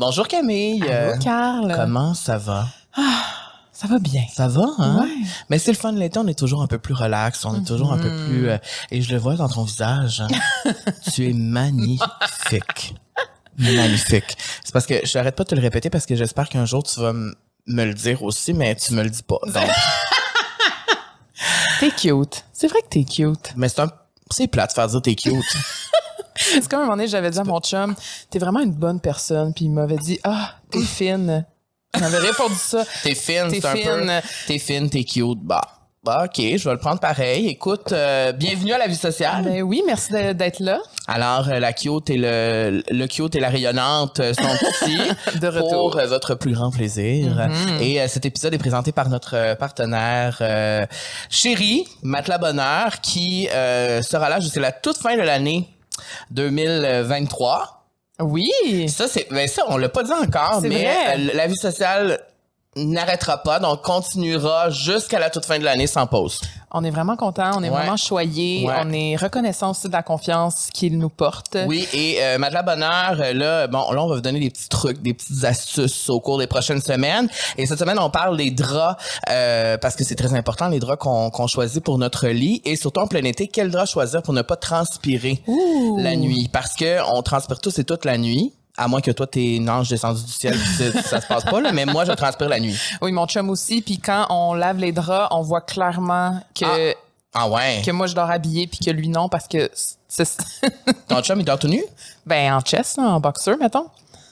Bonjour Camille. Allô, Euh, Carl. Comment ça va? Ça va bien. Ça va, hein? Ouais. Mais c'est le fun de l'été, on est toujours un peu plus relax, on est toujours un peu plus... euh, et je le vois dans ton visage. hein. tu es magnifique. Magnifique. C'est parce que je n'arrête pas de te le répéter parce que j'espère qu'un jour tu vas me le dire aussi, mais tu me le dis pas. Donc, T'es cute. C'est vrai que t'es cute. mais c'est un... C'est plate de faire dire t'es cute. C'est comme un moment donné, j'avais dit à mon chum, t'es vraiment une bonne personne. Puis il m'avait dit, ah, t'es fine. Il m'avait répondu ça. T'es fine, T'es fine. T'es fine, t'es cute. Bah, bah, ok, je vais le prendre pareil. Écoute, euh, bienvenue à la vie sociale. Ben oui, merci d'être là. Alors, euh, la cute et le, le cute et la rayonnante euh, sont ici De retour. pour euh, votre plus grand plaisir. Et euh, cet épisode est présenté par notre partenaire euh, chéri, Matelas Bonheur, qui euh, sera là jusqu'à la toute fin de l'année 2023. Oui. Ça, c'est, ben ça, on l'a pas dit encore, mais euh, la vie sociale n'arrêtera pas, donc continuera jusqu'à la toute fin de l'année sans pause. On est vraiment content, on est Ouais. vraiment choyés, Ouais. on est reconnaissant aussi de la confiance qu'il nous porte. Oui, et euh, Matelas Bonheur, euh, là, bon, là, on va vous donner des petits trucs, des petites astuces au cours des prochaines semaines. Et cette semaine, on parle des draps, euh, parce que c'est très important, les draps qu'on qu'on choisit pour notre lit. Et surtout en plein été, quel drap choisir pour ne pas transpirer Ouh. la nuit? Parce que on transpire tous et toute la nuit. À moins que toi, t'es une ange descendu du ciel, ça, se passe pas, là, mais moi, je transpire la nuit. Oui, mon chum aussi. Puis quand on lave les draps, on voit clairement que, Ah ouais? que moi, je dors habillée puis que lui, non, parce que c'est... Ton chum, il dort tout nu? ben, en chest, là, en boxer, mettons.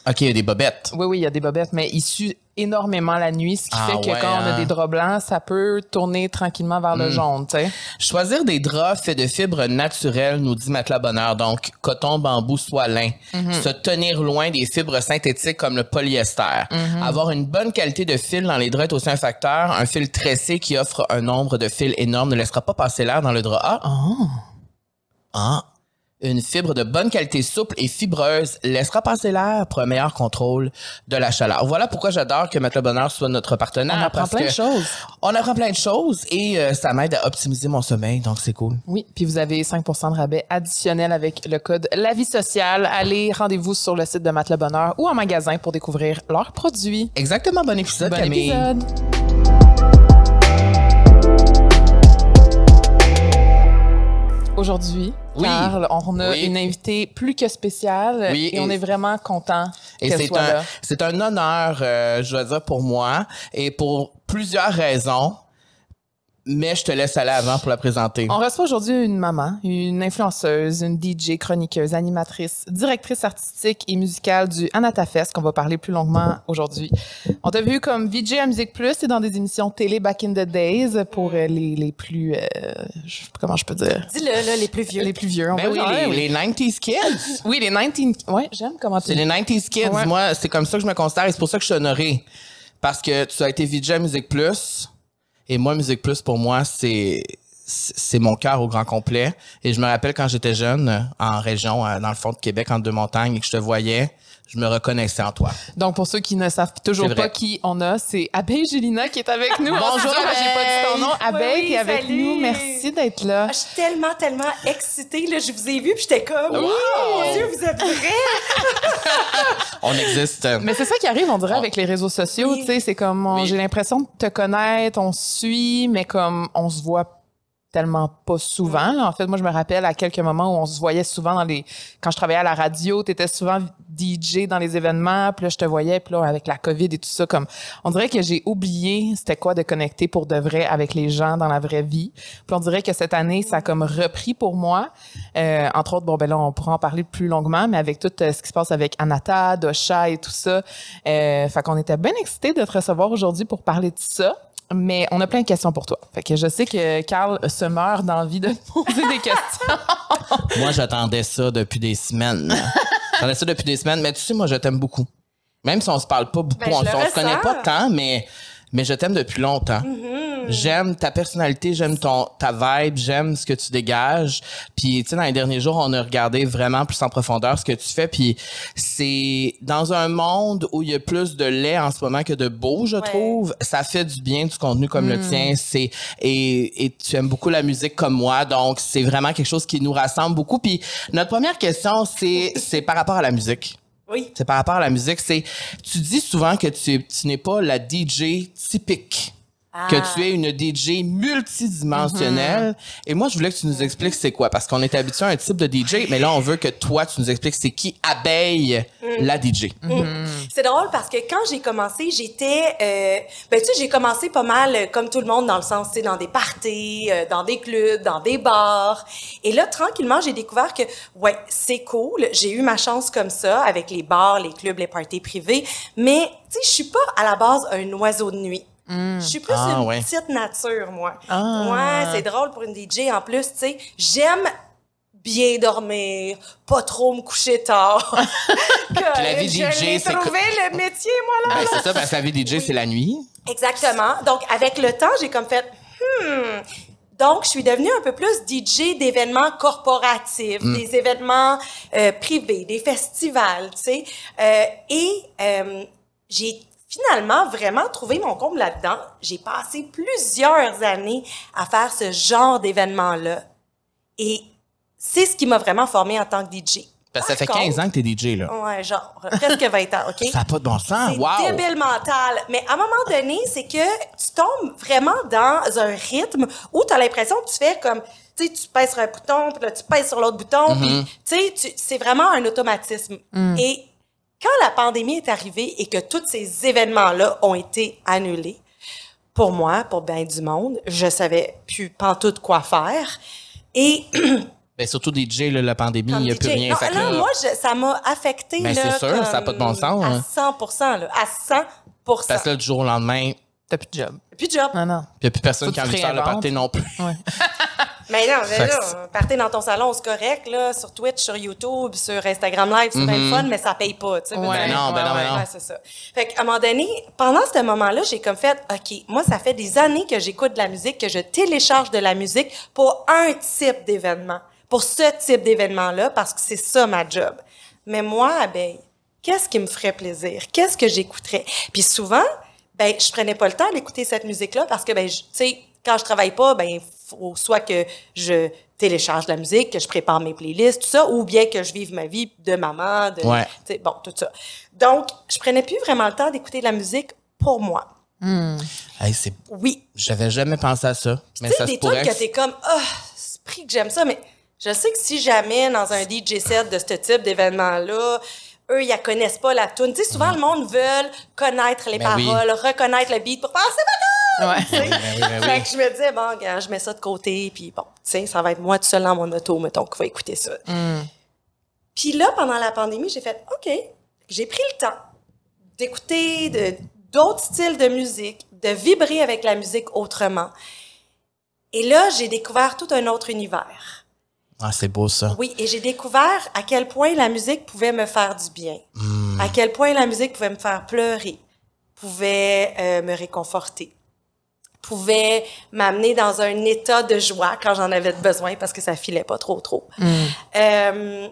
OK, il y a des bobettes. Oui, oui, il y a des bobettes, mais il sue énormément la nuit, ce qui Ah fait que ouais, quand on a hein? des draps blancs, ça peut tourner tranquillement vers Hmm. le jaune, tu sais. Choisir des draps faits de fibres naturelles, nous dit Matelas Bonheur. Donc, coton, bambou, soie, lin. Se tenir loin des fibres synthétiques comme le polyester. Avoir une bonne qualité de fil dans les draps est aussi un facteur. Un fil tressé qui offre un nombre de fils énorme ne laissera pas passer l'air dans le drap. Ah! Ah! Une fibre de bonne qualité souple et fibreuse laissera passer l'air pour un meilleur contrôle de la chaleur. Voilà pourquoi j'adore que Matelas Bonheur soit notre partenaire. On apprend parce plein que de choses. On apprend plein de choses et euh, ça m'aide à optimiser mon sommeil, donc c'est cool. Oui, puis vous avez 5% de rabais additionnel avec le code La Vie Sociale. Allez, rendez-vous sur le site de Matelas Bonheur ou en magasin pour découvrir leurs produits. Exactement, bon épisode, Bon Camille. épisode. Aujourd'hui, Oui. Carl, on a Oui. une invitée plus que spéciale Oui, et on est vraiment content qu'elle c'est soit un, là. c'est un honneur, euh, je dois dire, pour moi et pour plusieurs raisons. Mais je te laisse aller avant pour la présenter. On reçoit aujourd'hui une maman, une influenceuse, une DJ, chroniqueuse, animatrice, directrice artistique et musicale du Anatafest qu'on va parler plus longuement aujourd'hui. On t'a vu comme VJ à Musique Plus et dans des émissions télé back in the days pour euh, les, les plus... euh, je- comment je peux dire? Dis-le, là, les plus vieux. Les plus vieux. On Ben va oui, dire, les, oui. les 90s kids. Oui, les 19... Ouais, j'aime comment tu C'est les 90s kids. Ouais. Moi, c'est comme ça que je me considère et c'est pour ça que je suis honoré. Parce que tu as été VJ à Musique Plus. Et moi, Musique Plus, pour moi, c'est c'est mon cœur au grand complet. Et je me rappelle quand j'étais jeune, en région, euh, dans le fond de Québec, entre deux montagnes, et que je te voyais, je me reconnaissais en toi. Donc, pour ceux qui ne savent toujours pas qui on a, c'est Abeille Julina qui est avec nous. Bonjour, ah, J'ai pas dit ton nom. Abeille, oui, qui est avec salut. nous. Merci d'être là. Ah, je suis tellement, tellement excitée. Là, je vous ai vu, puis j'étais comme, Wow! oh mon Dieu, vous êtes vrai! On existe. Mais c'est ça qui arrive, on dirait, avec les réseaux sociaux. Oui. Tu sais, c'est comme, Oui. j'ai l'impression de te connaître, on se suit, mais comme on se voit tellement pas souvent. là. En fait, moi, je me rappelle à quelques moments où on se voyait souvent dans les... Quand je travaillais à la radio, tu étais souvent DJ dans les événements, puis là, je te voyais, puis là, avec la COVID et tout ça, comme... On dirait que j'ai oublié c'était quoi de connecter pour de vrai avec les gens dans la vraie vie. Puis on dirait que cette année, ça a comme repris pour moi. Euh, entre autres, bon, ben là, on pourra en parler plus longuement, mais avec tout euh, ce qui se passe avec Anata, Dosha et tout ça, euh, fait qu'on était bien excités de te recevoir aujourd'hui pour parler de ça. Mais on a plein de questions pour toi. Fait que je sais que Carl se meurt d'envie de te poser des questions. Moi, j'attendais ça depuis des semaines. j'attendais ça depuis des semaines, mais tu sais, moi, je t'aime beaucoup. Même si on se parle pas beaucoup, Ben, on, on se connaît pas tant, mais, mais je t'aime depuis longtemps. J'aime ta personnalité, j'aime ton ta vibe, j'aime ce que tu dégages. Puis tu sais dans les derniers jours, on a regardé vraiment plus en profondeur ce que tu fais puis c'est dans un monde où il y a plus de lait en ce moment que de beau, je trouve, ça fait du bien du contenu comme le tien, c'est et, et tu aimes beaucoup la musique comme moi, donc c'est vraiment quelque chose qui nous rassemble beaucoup. Puis notre première question c'est c'est par rapport à la musique. Oui. C'est par rapport à la musique. C'est, tu dis souvent que tu, tu n'es pas la DJ typique. Que Ah. tu es une DJ multidimensionnelle. Et moi, je voulais que tu nous expliques c'est quoi. Parce qu'on est habitué à un type de DJ, mais là, on veut que toi, tu nous expliques c'est qui abeille la DJ. C'est drôle parce que quand j'ai commencé, j'étais, euh, ben tu sais, j'ai commencé pas mal euh, comme tout le monde dans le sens, tu sais, dans des parties, euh, dans des clubs, dans des bars. Et là, tranquillement, j'ai découvert que, ouais, c'est cool. J'ai eu ma chance comme ça avec les bars, les clubs, les parties privées. Mais tu sais, je suis pas à la base un oiseau de nuit. Je suis plus Ah, une ouais. petite nature, moi. Ah. Ouais, c'est drôle pour une DJ en plus, tu sais. J'aime bien dormir, pas trop me coucher tard. Que la vie je DJ, c'est trouvé le métier, moi, là. Ben, c'est ça, parce que la vie DJ, c'est la nuit. Exactement. Donc, avec le temps, j'ai comme fait, hmm. Donc, je suis devenue un peu plus DJ d'événements corporatifs, des événements euh, privés, des festivals, tu sais. Euh, et euh, j'ai finalement vraiment trouvé mon comble là-dedans. J'ai passé plusieurs années à faire ce genre d'événements-là. Et c'est ce qui m'a vraiment formée en tant que DJ. Parce que ça fait Par 15 ans que t'es DJ, là. Ouais, genre, presque 20 ans, OK? Ça n'a pas de bon sens. C'est Wow! débile mental. Mais à un moment donné, c'est que tu tombes vraiment dans un rythme où tu as l'impression que tu fais comme, tu sais, tu pèses sur un bouton, puis là, tu pèses sur l'autre bouton, Mm-hmm. puis, tu sais, c'est vraiment un automatisme. Et quand la pandémie est arrivée et que tous ces événements-là ont été annulés, pour moi, pour bien du monde, je savais plus pantoute quoi faire. Et Ben, surtout DJ, là, la pandémie, il n'y a plus rien. Non, Fait là, là- moi, je- ça m'a affecté. Ben, là, c'est sûr, ça a pas de bon sens, À hein. 100 là, à 100 Parce que là, du jour au lendemain, T'as plus de job. Plus de job. Non, non. il n'y a plus personne Faut qui a envie de faire le party non plus. Ouais. Mais non, mais là, partez dans ton salon, c'est correct, là, sur Twitch, sur YouTube, sur Instagram Live, c'est bien le fun, mais ça paye pas, tu sais. Ouais. Ben non, ben non, ben non. Ouais, c'est ça. Fait qu'à un moment donné, pendant ce moment-là, j'ai comme fait, OK, moi, ça fait des années que j'écoute de la musique, que je télécharge de la musique pour un type d'événement, pour ce type d'événement-là, parce que c'est ça ma job. Mais moi, abeille, qu'est-ce qui me ferait plaisir? Qu'est-ce que j'écouterais? Puis souvent, ben, je prenais pas le temps d'écouter cette musique-là parce que, ben, je- tu sais, quand je travaille pas, ben, faut soit que je télécharge de la musique, que je prépare mes playlists, tout ça, ou bien que je vive ma vie de maman, de, Ouais. bon, tout ça. Donc, je prenais plus vraiment le temps d'écouter de la musique pour moi. Hey, c'est... Oui. J'avais jamais pensé à ça. Mais Tu sais, ça se des pourrait. trucs que t'es comme, ah, c'est pris que j'aime ça, mais je sais que si jamais dans un DJ set de ce type d'événement-là, eux, ils la connaissent pas la tune. Tu sais, souvent, le monde veut connaître les Ben oui. paroles, reconnaître le beat pour c'est ma Ouais. tu sais. Ben oui, ben Fait que je me disais, bon, gars, je mets ça de côté, puis bon, tu sais, ça va être moi tout seul dans mon auto, mettons, qui va écouter ça. Puis là, pendant la pandémie, j'ai fait, OK, j'ai pris le temps d'écouter d'autres styles de musique, de vibrer avec la musique autrement. Et là, j'ai découvert tout un autre univers. Ah, c'est beau, ça. Oui, et j'ai découvert à quel point la musique pouvait me faire du bien, à quel point la musique pouvait me faire pleurer, pouvait euh, me réconforter, pouvait m'amener dans un état de joie quand j'en avais besoin parce que ça filait pas trop trop. Euh,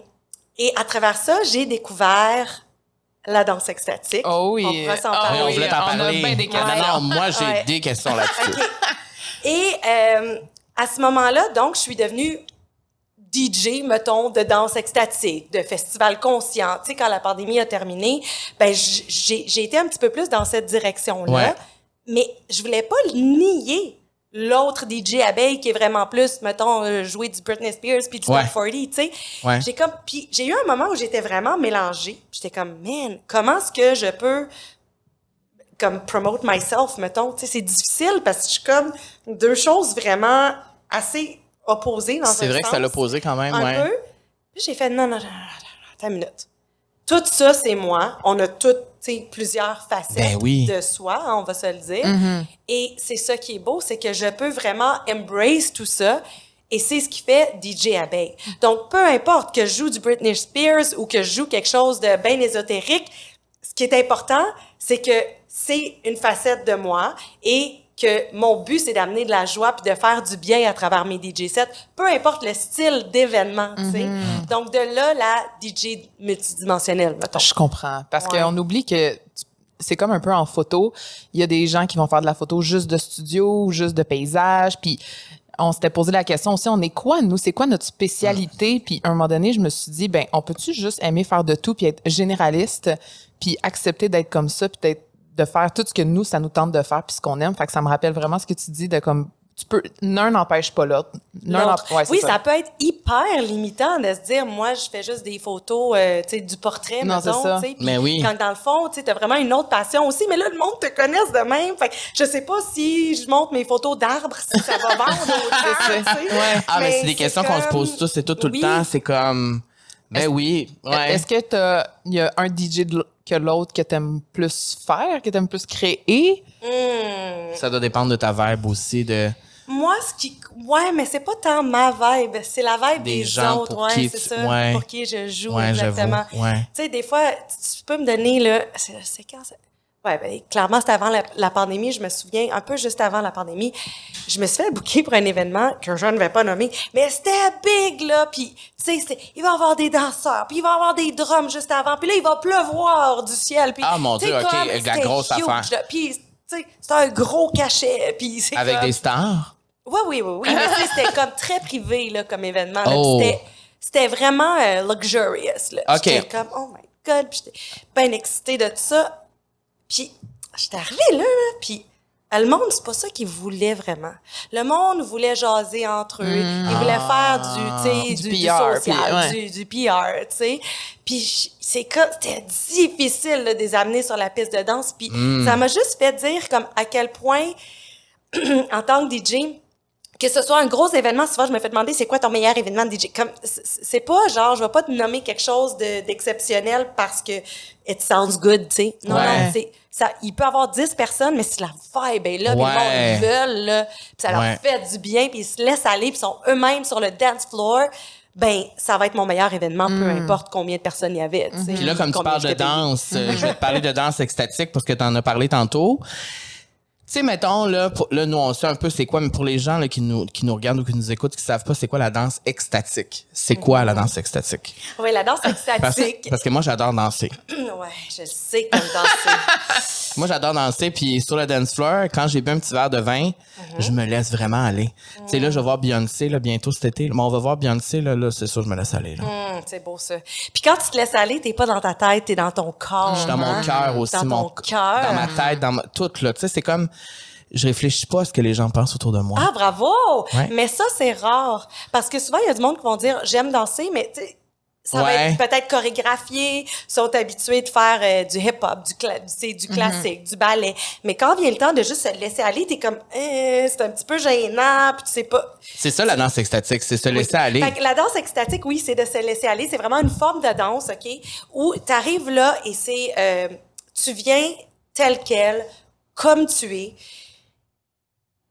et à travers ça, j'ai découvert la danse extatique. Oh oui. On pourra s'en Ah parler. on voulait t'en on a parler. bien des non, non, moi, j'ai Ouais. des questions là-dessus. Et euh, à ce moment-là, donc, je suis devenue DJ, mettons, de danse extatique, de festival conscient. Tu sais, quand la pandémie a terminé, ben, j'ai été un petit peu plus dans cette direction-là. Ouais. Mais je voulais pas le nier. L'autre DJ abeille qui est vraiment plus, mettons, euh, jouer du Britney Spears puis du Ouais. Top 40, tu sais. Ouais. J'ai comme, puis j'ai eu un moment où j'étais vraiment mélangée. J'étais comme, man, comment est-ce que je peux comme promote myself, mettons? Tu sais, c'est difficile parce que je suis comme deux choses vraiment assez opposées dans un C'est vrai que sens, ça l'a posé quand même, un ouais. peu. Puis j'ai fait non, non, non, non, attends une minute. Tout ça, c'est moi. On a toutes, plusieurs facettes Ben oui. de soi, on va se le dire. Et c'est ça qui est beau, c'est que je peux vraiment embrace tout ça. Et c'est ce qui fait DJ Abeille. Donc, peu importe que je joue du Britney Spears ou que je joue quelque chose de bien ésotérique, ce qui est important, c'est que c'est une facette de moi et que mon but, c'est d'amener de la joie puis de faire du bien à travers mes DJ sets, peu importe le style d'événement, sais. Donc, de là, la DJ multidimensionnelle, mettons. Je comprends. Parce Ouais. qu'on oublie que c'est comme un peu en photo. Il y a des gens qui vont faire de la photo juste de studio ou juste de paysage. Puis on s'était posé la question aussi, on est quoi, nous? C'est quoi notre spécialité? Puis, à un moment donné, je me suis dit, ben, on peut-tu juste aimer faire de tout puis être généraliste puis accepter d'être comme ça puis d'être de faire tout ce que nous, ça nous tente de faire puis ce qu'on aime. Fait que ça me rappelle vraiment ce que tu dis de comme tu peux l'un n'empêche pas l'autre. Ouais, c'est oui, ça. peut être hyper limitant de se dire, moi, je fais juste des photos, euh, tu sais, du portrait, Non, mettons, c'est ça. tu Mais oui. Quand dans le fond, tu sais, t'as vraiment une autre passion aussi, mais là, le monde te connaisse de même. Fait que je sais pas si je montre mes photos d'arbres, si ça va vendre autant, tu. Ah, mais, c'est des questions qu'on se pose tous et tout, tout Oui. le temps. C'est comme, ben oui, ouais. Est-ce que t'as il y a un DJ de l- que l'autre que t'aimes plus faire, que t'aimes plus créer? Hmm. Ça doit dépendre de ta vibe aussi, de... Moi, ce qui. Ouais, mais c'est pas tant ma vibe. C'est la vibe Des des, gens autres. pour ouais, qui c'est tu- ça. ouais. Pour qui je joue, Ouais, exactement. ouais. Tu sais, des fois, tu, peux me donner, là. C'est quand? Ouais, ben, clairement, c'était avant la, la pandémie. Je me souviens, un peu juste avant la pandémie, je me suis fait booker pour un événement que je ne vais pas nommer, mais c'était big, là. Puis, tu sais, il va y avoir des danseurs, puis il va y avoir des drums juste avant, puis là, il va pleuvoir du ciel. Puis, Ah, mon Dieu, OK, comme, la grosse huge, affaire. là. Puis, tu sais, c'était un gros cachet. Puis, c'est Avec comme- des stars? oui, oui, oui, oui. Mais c'était comme très privé, là, comme événement. Oh. C'était, vraiment euh, luxurious, là. OK. J'étais comme, oh my God. Puis j'étais bien excitée de tout ça. Puis j'étais arrivée là, là, puis le monde, c'est pas ça qu'ils voulaient vraiment. Le monde voulait jaser entre eux. Ils voulaient faire du, sais, Du du, du PR, social, puis, ouais. du, du PR, tu sais. Puis j- c'est comme, c'était difficile là, de les amener sur la piste de danse. Puis ça m'a juste fait dire comme à quel point en tant que DJ, que ce soit un gros événement, souvent je me fais demander c'est quoi ton meilleur événement de DJ. Comme c'est pas genre je vais pas te nommer quelque chose de- d'exceptionnel parce que it sounds good, tu sais. Non, Ouais. non, c'est ça. Il peut y avoir 10 personnes, mais si la vibe est là, puis le monde veulent, là, puis ça leur Ouais. fait du bien, puis ils se laissent aller, puis ils sont eux-mêmes sur le dance floor. Ben, ça va être mon meilleur événement, peu importe combien de personnes il y avait. tu sais, Puis là, comme tu parles de danse, euh, je vais te parler de danse extatique parce que tu en as parlé tantôt. Tu sais, mettons, là, pour- là, nous, on sait un peu c'est quoi, mais pour les gens là, qui, nous, qui nous regardent ou qui nous écoutent, qui savent pas c'est quoi la danse extatique. C'est quoi la danse extatique? Oui, la danse extatique. parce que moi, j'adore danser. ouais, je le sais comme danser. Moi, j'adore danser, puis sur le dance floor, quand j'ai bu un petit verre de vin, je me laisse vraiment aller. Tu sais, là, je vais voir Beyoncé, là, bientôt cet été. Mais on va voir Beyoncé, là, là c'est sûr, je me laisse aller, là. Hum, c'est beau ça. Puis quand tu te laisses aller, t'es pas dans ta tête, t'es dans ton corps. Je suis dans mon hein? cœur aussi. Dans mon, cœur. Dans ma tête, dans ma, tout, là. Tu sais, c'est comme, je réfléchis pas à ce que les gens pensent autour de moi. Ah, bravo! Ouais. Mais ça, c'est rare. Parce que souvent, il y a du monde qui vont dire j'aime danser, mais tu sais, ça va être peut-être chorégraphié, sont habitués de faire euh, du hip-hop, du, cla- du, c'est Mhm. classique, du ballet. Mais quand vient le temps de juste se laisser aller, t'es comme, Euh, c'est un petit peu gênant, puis tu sais pas. C'est ça, la danse extatique, c'est se laisser aller. Fait que la danse extatique, oui, c'est de se laisser aller. C'est vraiment une forme de danse, OK? Où tu arrives là et c'est. euh, tu viens tel quel, comme tu es,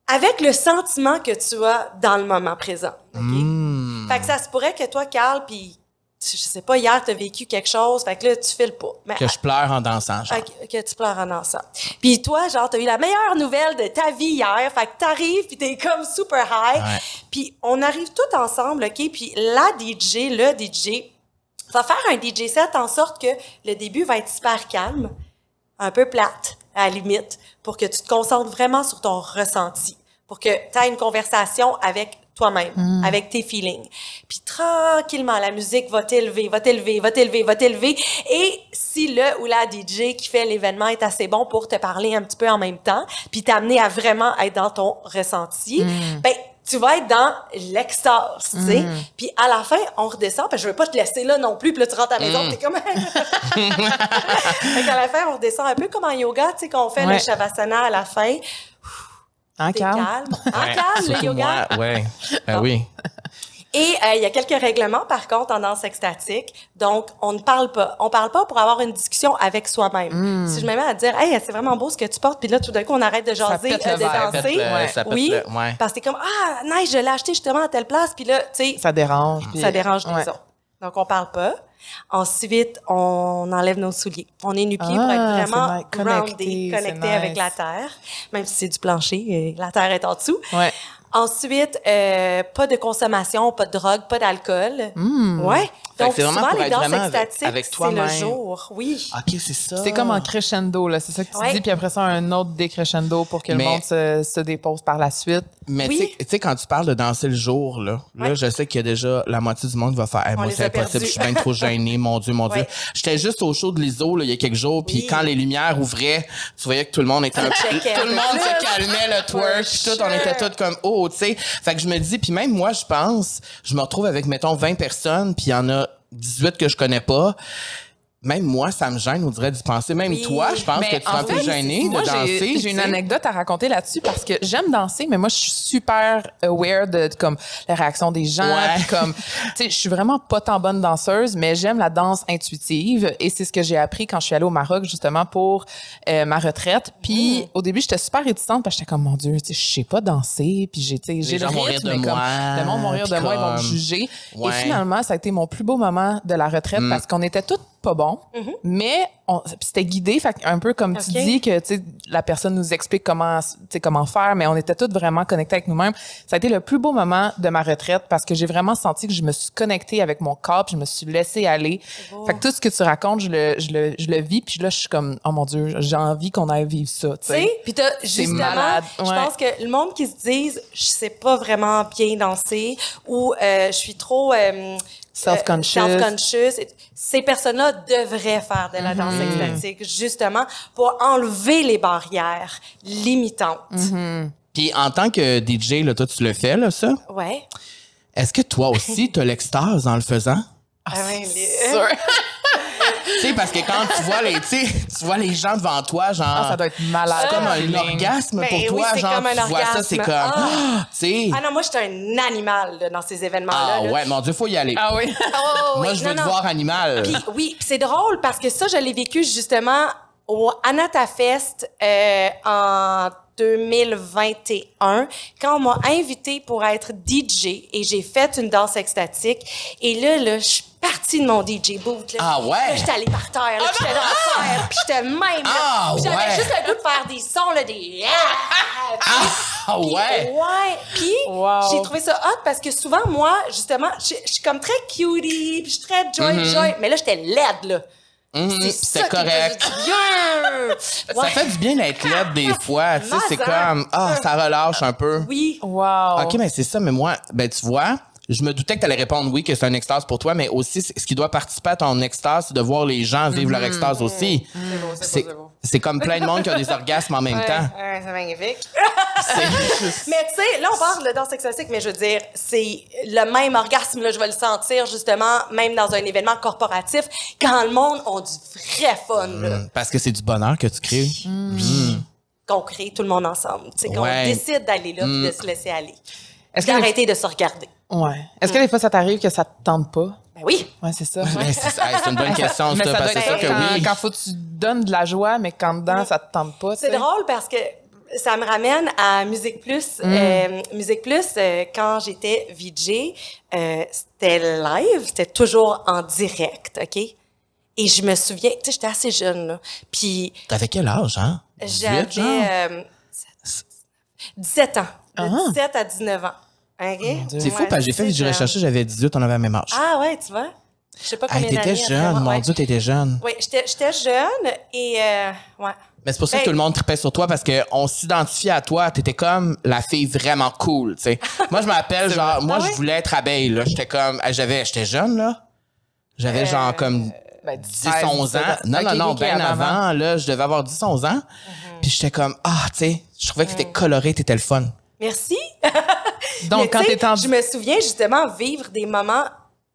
avec le sentiment que tu as dans le moment présent. Hmm. Fait que ça se pourrait que toi, Carl, puis je sais pas, hier, tu as vécu quelque chose, fait que là, tu files pas. Mais Que je pleure en dansant, genre. Que tu pleures en dansant. Puis toi, genre, t'as eu la meilleure nouvelle de ta vie hier. Fait que t'arrives, puis t'es comme super high. Ouais. Puis on arrive tous ensemble, OK? Puis la DJ, le DJ, va faire un DJ set en sorte que le début va être super calme, un peu plate, à la limite, pour que tu te concentres vraiment sur ton ressenti, pour que tu aies une conversation avec toi-même, avec tes feelings. Puis tranquillement, la musique va t'élever, va t'élever, va t'élever, va t'élever. Et si le ou la DJ qui fait l'événement est assez bon pour te parler un petit peu en même temps, puis t'amener à vraiment être dans ton ressenti, ben tu vas être dans l'extase, tu sais. Puis à la fin, on redescend, parce que je veux pas te laisser là non plus, puis là tu rentres à la maison, t'es comme... fait qu'à la fin, on redescend un peu comme en yoga, tu sais, qu'on fait Ouais. le shavasana à la fin. En calme. calme. En Ouais, calme, le yoga. moi, ouais. Ben oui. Et euh, il y a quelques règlements, par contre, en danse extatique. Donc, on ne parle pas. On parle pas pour avoir une discussion avec soi-même. Si je me mets à dire, hey, c'est vraiment beau ce que tu portes, puis là, tout d'un coup, on arrête de jaser, euh, de verre, danser. le- oui, le- ouais. parce que t'es comme, ah, nice, je l'ai acheté justement à telle place, puis là, tu sais, Ça dérange. puis- ça dérange Ouais. les autres. Donc, on parle pas. Ensuite, on enlève nos souliers. On est nu-pieds pour Ah, être vraiment c'est connecté, roundé, c'est connecté avec nice. la terre, même si c'est du plancher, et la terre est en dessous. Ouais. Ensuite, euh, pas de consommation, pas de drogue, pas d'alcool. Ouais. Fait que Donc, c'est vraiment souvent, pour les danses vraiment avec- extatiques, avec c'est le jour. Oui. OK, c'est ça. C'est comme en crescendo, là. C'est ça que tu Ouais. dis. Puis après ça, un autre décrescendo pour que Mais- le monde se, se dépose par la suite. Mais Oui. tu sais- quand tu parles de danser le jour, là, là je sais qu'il y a déjà la moitié du monde va faire Hey, moi, c'est impossible, je suis bien trop gênée, mon Dieu, mon Dieu. J'étais juste au show de l'ISO, là, il y a quelques jours, puis Oui. quand les lumières ouvraient, tu voyais que tout le monde était un peu... Tout le monde se calmait, le twerk, puis tout, on était tous comme, oh, tu sais. Fait que je me dis, puis même moi, je pense, je me retrouve avec, mettons, 20 personnes, puis il y en a 18 que je connais pas. Même moi, ça me gêne, on dirait d'y penser. Même Oui. toi, je pense Mais que tu es un peu fait, gêné moi, de danser. J'ai une anecdote à raconter là-dessus parce que j'aime danser, mais moi, je suis super aware de, de, comme la réaction des gens. Ouais. puis comme, tu sais, je suis vraiment pas tant bonne danseuse, mais j'aime la danse intuitive et c'est ce que j'ai appris quand je suis allée au Maroc justement pour euh, ma retraite. Puis Mm. au début, j'étais super réticente parce que j'étais comme mon Dieu, tu sais, je sais pas danser, puis j'ai, tu sais, j'ai le vont rythme, de mais comme moi, le monde va rire de moi, ils vont me juger. Ouais. Et finalement, ça a été mon plus beau moment de la retraite Mm. parce qu'on était tous pas bons, mais c'était guidé, fait un peu comme tu dis que la personne nous explique comment comment faire, mais on était tous vraiment connectés avec nous-mêmes. Ça a été le plus beau moment de ma retraite parce que j'ai vraiment senti que je me suis connectée avec mon corps, puis je me suis laissée aller. Fait que tout ce que tu racontes, je le, je le, je le vis, puis là je suis comme oh mon dieu, j'ai envie qu'on aille vivre ça. tu sais. puis t'as justement, malade, je pense que le monde qui se dise, je sais pas vraiment bien danser ou euh, je suis trop euh, Self-conscious. euh, self-conscious, ces personnes-là devraient faire de la danse Mm-hmm. extatique justement pour enlever les barrières limitantes. Mm-hmm. Puis en tant que DJ, là, toi, tu le fais, là, ça? Ouais. Est-ce que toi aussi, tu as l'extase en le faisant? Ah les- Sûr. tu sais, parce que quand tu vois les, tu vois les gens devant toi, genre. Ah, ça doit être malade. C'est comme un orgasme Ben pour oui, toi, c'est genre, comme un tu vois ça, c'est comme, orgasme. ah, tu sais. Ah non, moi, j'étais un animal là, dans ces événements-là. Ah là. ouais, mon Dieu, faut y aller. Ah oui. Oh, Moi, oui. je veux Non, te non. voir animal. Puis oui, c'est drôle parce que ça, je l'ai vécu justement au Anata Fest euh, en 2021 quand on m'a invité pour être DJ et j'ai fait une danse extatique et là là je suis partie de mon DJ boot là. Ah ouais? Là, j'étais allée par terre là, puis j'étais dans la terre, puis j'étais même là. Ah j'avais ouais. juste le goût de faire des sons là des ah, puis- Ah puis, ouais. Ouais. Puis Wow. j'ai trouvé ça hot parce que souvent, moi, justement, je suis comme très cutie, puis je suis très joy, joy. Mais là, j'étais laide, là. Mhm, C'est ça c'est correct. bien. Ça Ouais. fait du bien d'être laide des fois. Tu sais, c'est comme, ah, ça relâche un peu. Oui. Wow. OK, mais c'est ça, mais moi, ben tu vois, je me doutais que tu allais répondre oui, que c'est un extase pour toi, mais aussi, ce qui doit participer à ton extase, c'est de voir les gens vivre leur extase aussi. C'est c'est comme plein de monde qui a des orgasmes en même Ouais, temps. ouais, c'est magnifique. Juste- Mais tu sais, là, on parle de danse extatique, mais je veux dire, c'est le même orgasme, là, je vais le sentir, justement, même dans un événement corporatif, quand le monde a du vrai fun, là. Parce que c'est du bonheur que tu crées. qu'on crée tout le monde ensemble. Tu sais, qu'on Ouais. décide d'aller là puis de se laisser aller. Est-ce de se regarder. Ouais. Est-ce que des fois ça t'arrive que ça te tente pas? Ben oui. Ouais, c'est ça. Ben, c'est hey, une bonne question, Mais ça, parce doit être c'est ça sûr que quand, oui. quand faut que tu donnes de la joie, mais quand dedans, ça te tente pas. C'est tu sais. drôle parce que ça me ramène à Musique Plus. Euh, Musique Plus, euh, quand j'étais VJ, euh, c'était live, c'était toujours en direct, OK? Et je me souviens, tu sais, j'étais assez jeune, là. Puis T'avais quel âge, hein? 18, j'avais genre? euh, 17 ans. De Ah. 17 à 19 ans. OK? C'est fou Ouais, parce que j'ai fait, 17 j'ai ans. recherché, j'avais 18, on avait le même âge. Ah ouais, tu vois? Je sais pas combien hey, t'étais après jeune, mon ouais. Dieu, t'étais jeune. Oui, j'étais j'étais jeune et euh, ouais. Mais c'est pour ça que Hey. tout le monde tripait sur toi parce qu'on s'identifiait à toi. T'étais comme la fille vraiment cool, tu sais. moi, je m'appelle genre, moi, Ah je voulais être abeille, là. J'étais comme, j'avais, j'étais jeune, là. J'avais genre comme Ben, 10, 16, 11 ans. 17. Non, non, non, bien avant. avant, là, je devais avoir 10, 11 ans. Puis j'étais comme, ah, tu sais, je trouvais que t'étais coloré, t'étais le fun. Merci. Donc, quand tu en... Je me souviens justement vivre des moments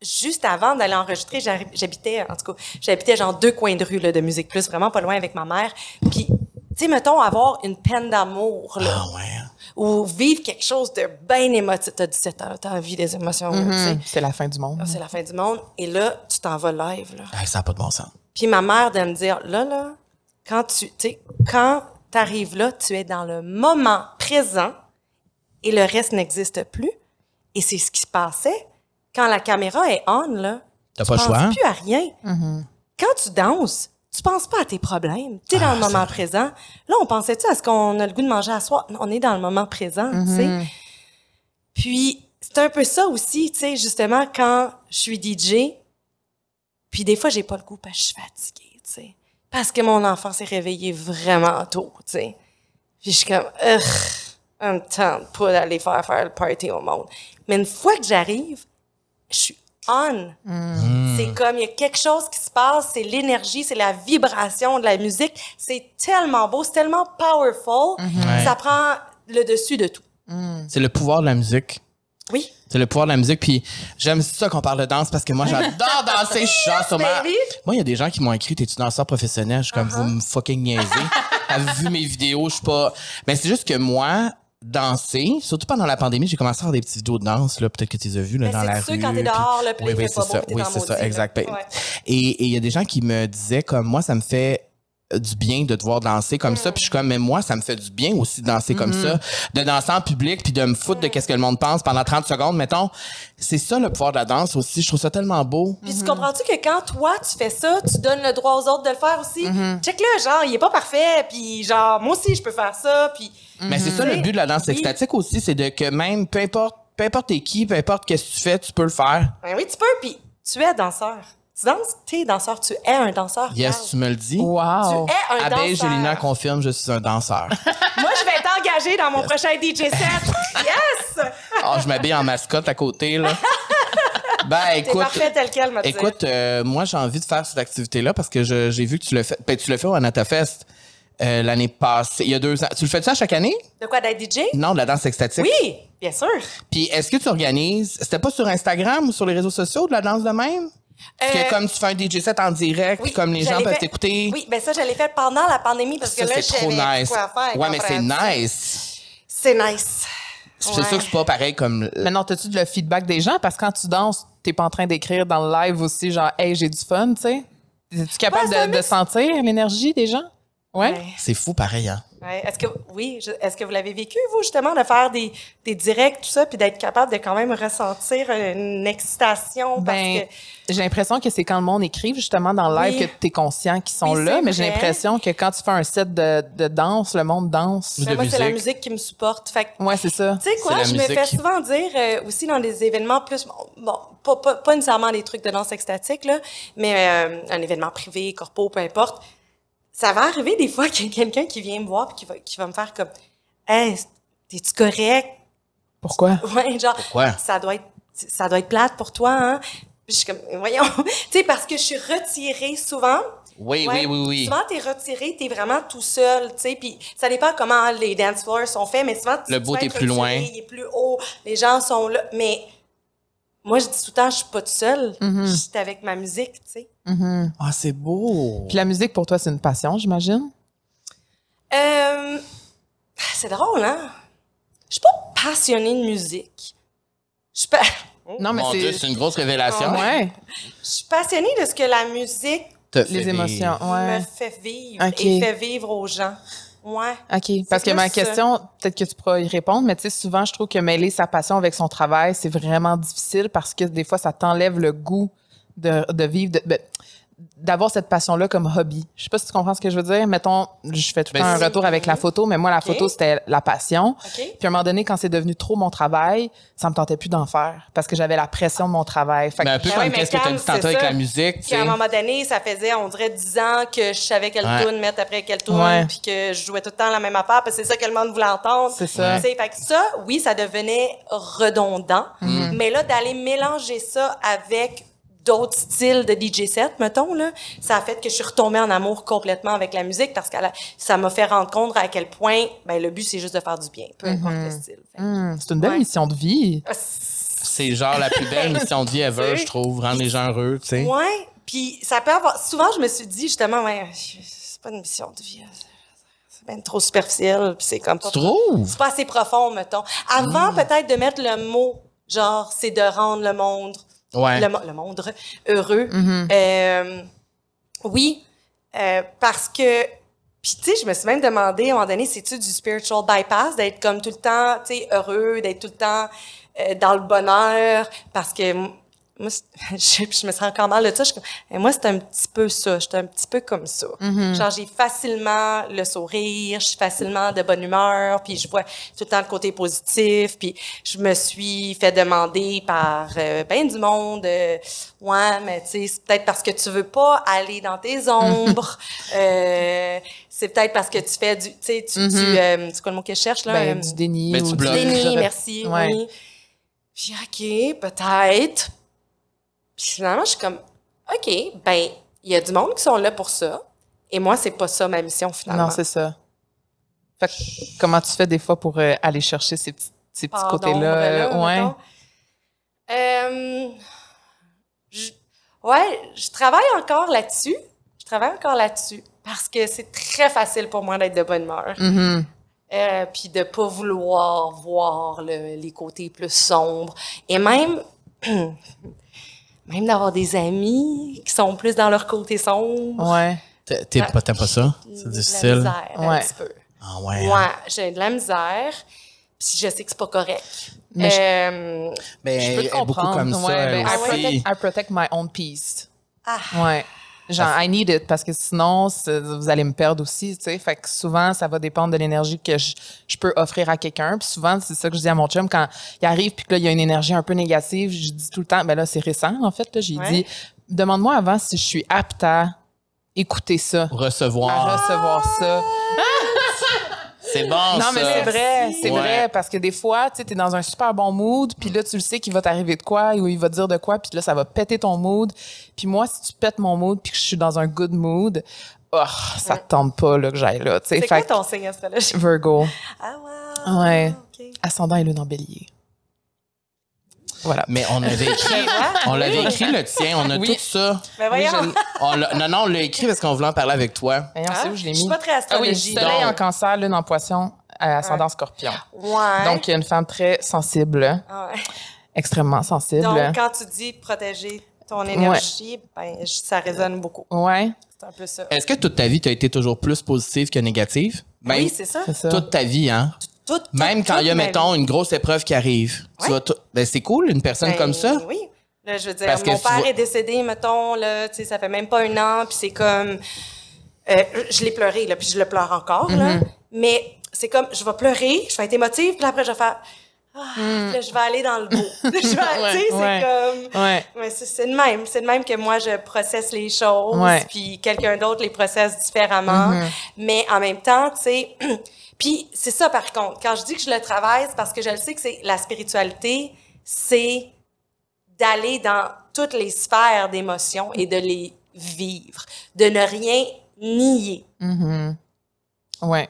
juste avant d'aller enregistrer. J'habitais, en tout cas, j'habitais genre deux coins de rue là, de Musique Plus, vraiment pas loin avec ma mère. Puis, tu sais, mettons, avoir une peine d'amour, là, Ah ouais. ou vivre quelque chose de bien émotif. T'as 17 ans, t'as envie des émotions, tu sais. Hum, C'est la fin du monde. C'est la fin du monde. Et là, tu t'en vas live, là. Hey, ça n'a pas de bon sens. Puis ma mère de me dire, là, là, quand tu, tu sais, quand t'arrives là, tu es dans le moment présent et le reste n'existe plus. Et c'est ce qui se passait. Quand la caméra est on, là, T'as pas le tu choix. hein? penses plus à rien. Quand tu danses, tu penses pas à tes problèmes. Tu es dans Ah, le c'est moment présent. Là, on pensait-tu à ce qu'on a le goût de manger à soir? Non, On est dans le moment présent, tu sais. Puis, c'est un peu ça aussi, tu sais, justement, quand je suis DJ, puis des fois, j'ai pas le goût parce que je suis fatiguée, tu sais. Parce que mon enfant s'est réveillé vraiment tôt, tu sais. Puis je suis comme, Ugh, on me tente pas d'aller faire faire le party au monde. Mais une fois que j'arrive, je suis on. C'est comme, il y a quelque chose qui se passe, c'est l'énergie, c'est la vibration de la musique. C'est tellement beau, c'est tellement powerful. Ouais. Ça prend le dessus de tout. C'est le pouvoir de la musique. Oui. C'est le pouvoir de la musique. Puis j'aime ça qu'on parle de danse parce que moi, j'adore danser. Je baby. Moi, il y a des gens qui m'ont écrit T'es-tu danseur professionnel? Je suis comme Vous me fucking niaisez. Avez vu mes vidéos Je suis pas. Mais c'est juste que moi, danser, surtout pendant la pandémie, j'ai commencé à faire des petites vidéos de danse. là Peut-être que tu les as vues là, Mais dans c'est la sûr, rue. quand t'es dehors, puis Oui, oui, c'est ça. Oui, c'est ça, exact. Ouais. Et il y a des gens qui me disaient comme moi, ça me fait du bien de te voir danser comme ça. Puis je suis comme mais moi ça me fait du bien aussi de danser comme Mm-hmm. ça de danser en public puis de me foutre de qu'est-ce que le monde pense pendant 30 secondes. Mettons c'est ça le pouvoir de la danse aussi. Je trouve ça tellement beau. Puis tu comprends-tu que quand toi, tu fais ça, tu donnes le droit aux autres de le faire aussi? Check-le, genre, il est pas parfait, puis genre, moi aussi, je peux faire ça, puis... mais c'est ça le Mhm. but de la danse extatique aussi c'est de que même peu importe peu importe qui peu importe qu'est-ce que tu fais tu peux le faire. Ben oui, tu peux, puis tu es danseur. Tu danses, t'es danseur, tu es un danseur. yes Carl. tu me le dis Wow. Tu es un Abeille danseur. Gélina confirme je suis un danseur Moi, je vais t'engager dans mon prochain DJ set. yes! oh je m'habille en mascotte à côté là ben écoute parfait tel quel. Écoute, euh, moi, j'ai envie de faire cette activité-là parce que je- j'ai vu que tu le fais. Ben, tu le fais au AnataFest euh, l'année passée, il y a deux ans. Tu le fais ça chaque année? De quoi, d'être DJ? Non, de la danse extatique. Oui, bien sûr. Puis est-ce que tu organises, c'était pas sur Instagram ou sur les réseaux sociaux de la danse de même? Parce Euh, que comme tu fais un DJ set en direct, comme les gens peuvent fait- t'écouter. Oui, ben ça, je l'ai fait pendant la pandémie parce Ça, que là, c'est trop j'avais nice. quoi faire. ouais, mais c'est nice. C'est nice. C'est Ouais. sûr que c'est pas pareil comme. Mais non, t'as-tu le feedback des gens? Parce que quand tu danses, t'es pas en train d'écrire dans le live aussi, genre, hey, j'ai du fun, tu sais? Es-tu capable Ouais, de, sentir l'énergie des gens? Ouais. Ouais. C'est fou pareil, hein? Ouais. Est-ce que oui, est-ce que vous l'avez vécu vous justement de faire des, des directs tout ça puis d'être capable de quand même ressentir une excitation parce Ben, que j'ai l'impression que c'est quand le monde écrit justement dans le live Oui. que t'es conscient qu'ils sont Oui, là, mais j'ai l'impression que quand tu fais un set de, de danse, le monde danse. de ben, moi c'est la musique. qui me supporte. Fait que, Ouais, c'est ça. tu sais quoi, je me fais souvent dire euh, aussi dans des événements plus bon, pas, pas, pas nécessairement des trucs de danse extatique là, mais euh, un événement privé, corpo, peu importe. Ça va arriver des fois qu'il y a quelqu'un qui vient me voir puis qui va qui va me faire comme "Hey, t'es-tu correct? Pourquoi? Ouais, genre, Pourquoi? ça doit être, ça doit être plate pour toi, hein? Puis je suis comme, voyons, tu sais, parce que je suis retirée souvent. Oui, Ouais. oui, oui, oui. Souvent, t'es retiré, t'es vraiment tout seul, tu sais, puis ça dépend comment les dance floors sont faits, mais souvent, tu Le est être plus loin. Il est plus haut, les gens sont là, mais moi, je dis tout le temps, je suis pas toute seule, je suis avec ma musique, tu sais. Ah, c'est beau. Puis la musique, pour toi, c'est une passion, j'imagine? Euh, c'est drôle, hein? Je suis pas passionnée de musique. Je suis pas... Non, mais Mon Dieu, c'est c'est. une grosse révélation. Ouais, Je suis passionnée de ce que la musique Te fait les vivre. émotions. me fait vivre et fait vivre aux gens. Ouais. OK. Parce que ma ça. question, peut-être que tu pourras y répondre, mais tu sais, souvent, je trouve que mêler sa passion avec son travail, c'est vraiment difficile parce que des fois, ça t'enlève le goût de, de vivre, de- ben, d'avoir cette passion-là comme hobby. Je sais pas si tu comprends ce que je veux dire. Mettons, je fais tout le Ben, temps un retour avec la photo, mais moi, la photo, c'était la passion. OK. Puis à un moment donné, quand c'est devenu trop mon travail, ça me tentait plus d'en faire parce que j'avais la pression de mon travail. Fait que Mais un peu Ben comme qu'est-ce que tu as dit tantôt avec la musique, tu Puis à un moment donné, ça faisait, on dirait, 10 ans que je savais quelle Ouais. tune mettre après quelle tune, Ouais. puis que je jouais tout le temps la même affaire, parce que c'est ça que le monde voulait entendre. C'est ça. Tu sais, Fait que ça, oui, ça devenait redondant, Mm. mais là, d'aller mélanger ça avec d'autres styles de DJ set, mettons, là, ça a fait que je suis retombée en amour complètement avec la musique parce que ça m'a fait rendre compte à quel point ben, le but, c'est juste de faire du bien, peu importe le style. Fait que- hum, c'est une belle Ouais. mission de vie. C'est genre la plus belle mission de vie ever, je trouve. Rendre les gens heureux, tu sais. Ouais, puis ça peut avoir. Souvent, je me suis dit justement, ouais, c'est pas une mission de vie. C'est bien trop superficiel, puis c'est comme pas. Tu trouves? C'est pas assez profond, mettons. Avant, peut-être de mettre le mot, genre, c'est de rendre le monde, Ouais. le, mo- le monde heureux. Euh, oui, euh, parce que. Puis, tu sais, je me suis même demandé à un moment donné, c'est-tu du spiritual bypass, d'être comme tout le temps, tu sais, heureux, d'être tout le temps euh, dans le bonheur, parce que moi, je, je me sens encore mal de ça. Je suis comme, Eh, moi, c'est un petit peu ça. J'étais un petit peu comme ça. Genre, j'ai facilement le sourire, je suis facilement de bonne humeur, puis je vois tout le temps le côté positif, puis je me suis fait demander par euh, ben du monde, euh, ouais, mais tu sais, c'est peut-être parce que tu veux pas aller dans tes ombres, euh, c'est peut-être parce que tu fais du, tu sais, tu, tu, euh, c'est quoi le mot que je cherche là? Ben, du déni. Mais ou tu du- bloques. Déni, merci. Ouais. Oui. Puis, OK, peut-être. Puis finalement, je suis comme, OK, ben, il y a du monde qui sont là pour ça. Et moi, c'est pas ça ma mission, finalement. Non, c'est ça. Fait que comment tu fais des fois pour euh, aller chercher ces petits, ces petits côtés-là? euh, là, ouais? mettons. Euh, je- ouais, je travaille encore là-dessus. Je travaille encore là-dessus. Parce que c'est très facile pour moi d'être de bonne humeur. Mhm. Euh, puis de pas vouloir voir le- les côtés plus sombres. Et même, même d'avoir des amis qui sont plus dans leur côté sombre. Ouais. T'es- T'es pas, t'aimes pas ça? C'est J'ai de difficile. La misère, un Ouais. petit peu. Ah ouais. Ouais, hein. j'ai de la misère. Puis je sais que c'est pas correct. Mais je- Euh, Ben, Je peux elle est beaucoup comprendre. comme ça, ouais, elle ben, I, protect, I protect my own peace. ah, Ouais. Genre, I need it parce que sinon, vous allez me perdre aussi, tu sais. Fait que souvent, ça va dépendre de l'énergie que je, je peux offrir à quelqu'un. Puis souvent, c'est ça que je dis à mon chum quand il arrive puis que là, il y a une énergie un peu négative. Je dis tout le temps, ben là, c'est récent, en fait. Là, j'ai Ouais. dit, demande-moi avant si je suis apte à écouter ça, à Recevoir. recevoir ça. C'est bon, Non, ça. mais c'est vrai, c'est Ouais. vrai, parce que des fois, tu sais, t'es dans un super bon mood, puis là, tu le sais qu'il va t'arriver de quoi, ou il va te dire de quoi, puis là, ça va péter ton mood. Puis moi, si tu pètes mon mood, puis que je suis dans un good mood, oh, ça te tente pas, là, que j'aille là, tu sais. c'est quoi ton signe astrologique? Virgo, Ah, wow. Ouais. Ascendant et lune en bélier. Voilà. Mais on avait écrit, on l'avait écrit le tien, on a Oui. tout ça. Ben Oui, voyons. On non, non, on l'a écrit parce qu'on voulait en parler avec toi. C'est où je l'ai Je suis mis? pas très Ah oui, astrologie. soleil Donc- en cancer, lune en poisson, euh, ascendant scorpion. Ouais. Donc, il y a une femme très sensible, Ah ouais. extrêmement sensible. Donc, quand tu dis protéger ton énergie, ben, ça résonne beaucoup. ouais, C'est un peu ça. Est-ce que toute ta vie, tu as été toujours plus positive que négative? Même oui, c'est ça. c'est ça. toute ta vie, hein? Tout- tout- Même quand il y a, mettons, vie. une grosse épreuve qui arrive. Tu Ouais. vas tout- ben, c'est cool, une personne Ben, comme ça. Oui. Là, je veux dire, Parce mon père vois- est décédé, mettons, là, ça fait même pas un an, puis c'est comme... euh, je l'ai pleuré, là, puis je le pleure encore, là. Mm-hmm. Mais c'est comme, je vais pleurer, je vais être émotive, puis après, je vais faire... Ah, là, je vais aller dans le beau. je vais, c'est Mm. Ouais. comme... ouais. C'est de même. C'est de même que moi, je processe les choses, puis quelqu'un d'autre les processe différemment. Mm-hmm. Mais en même temps, tu sais... puis c'est ça, par contre. Quand je dis que je le travaille, c'est parce que je le sais que c'est la spiritualité, c'est d'aller dans toutes les sphères d'émotions et de les vivre, de ne rien nier. Mhm. Ouais.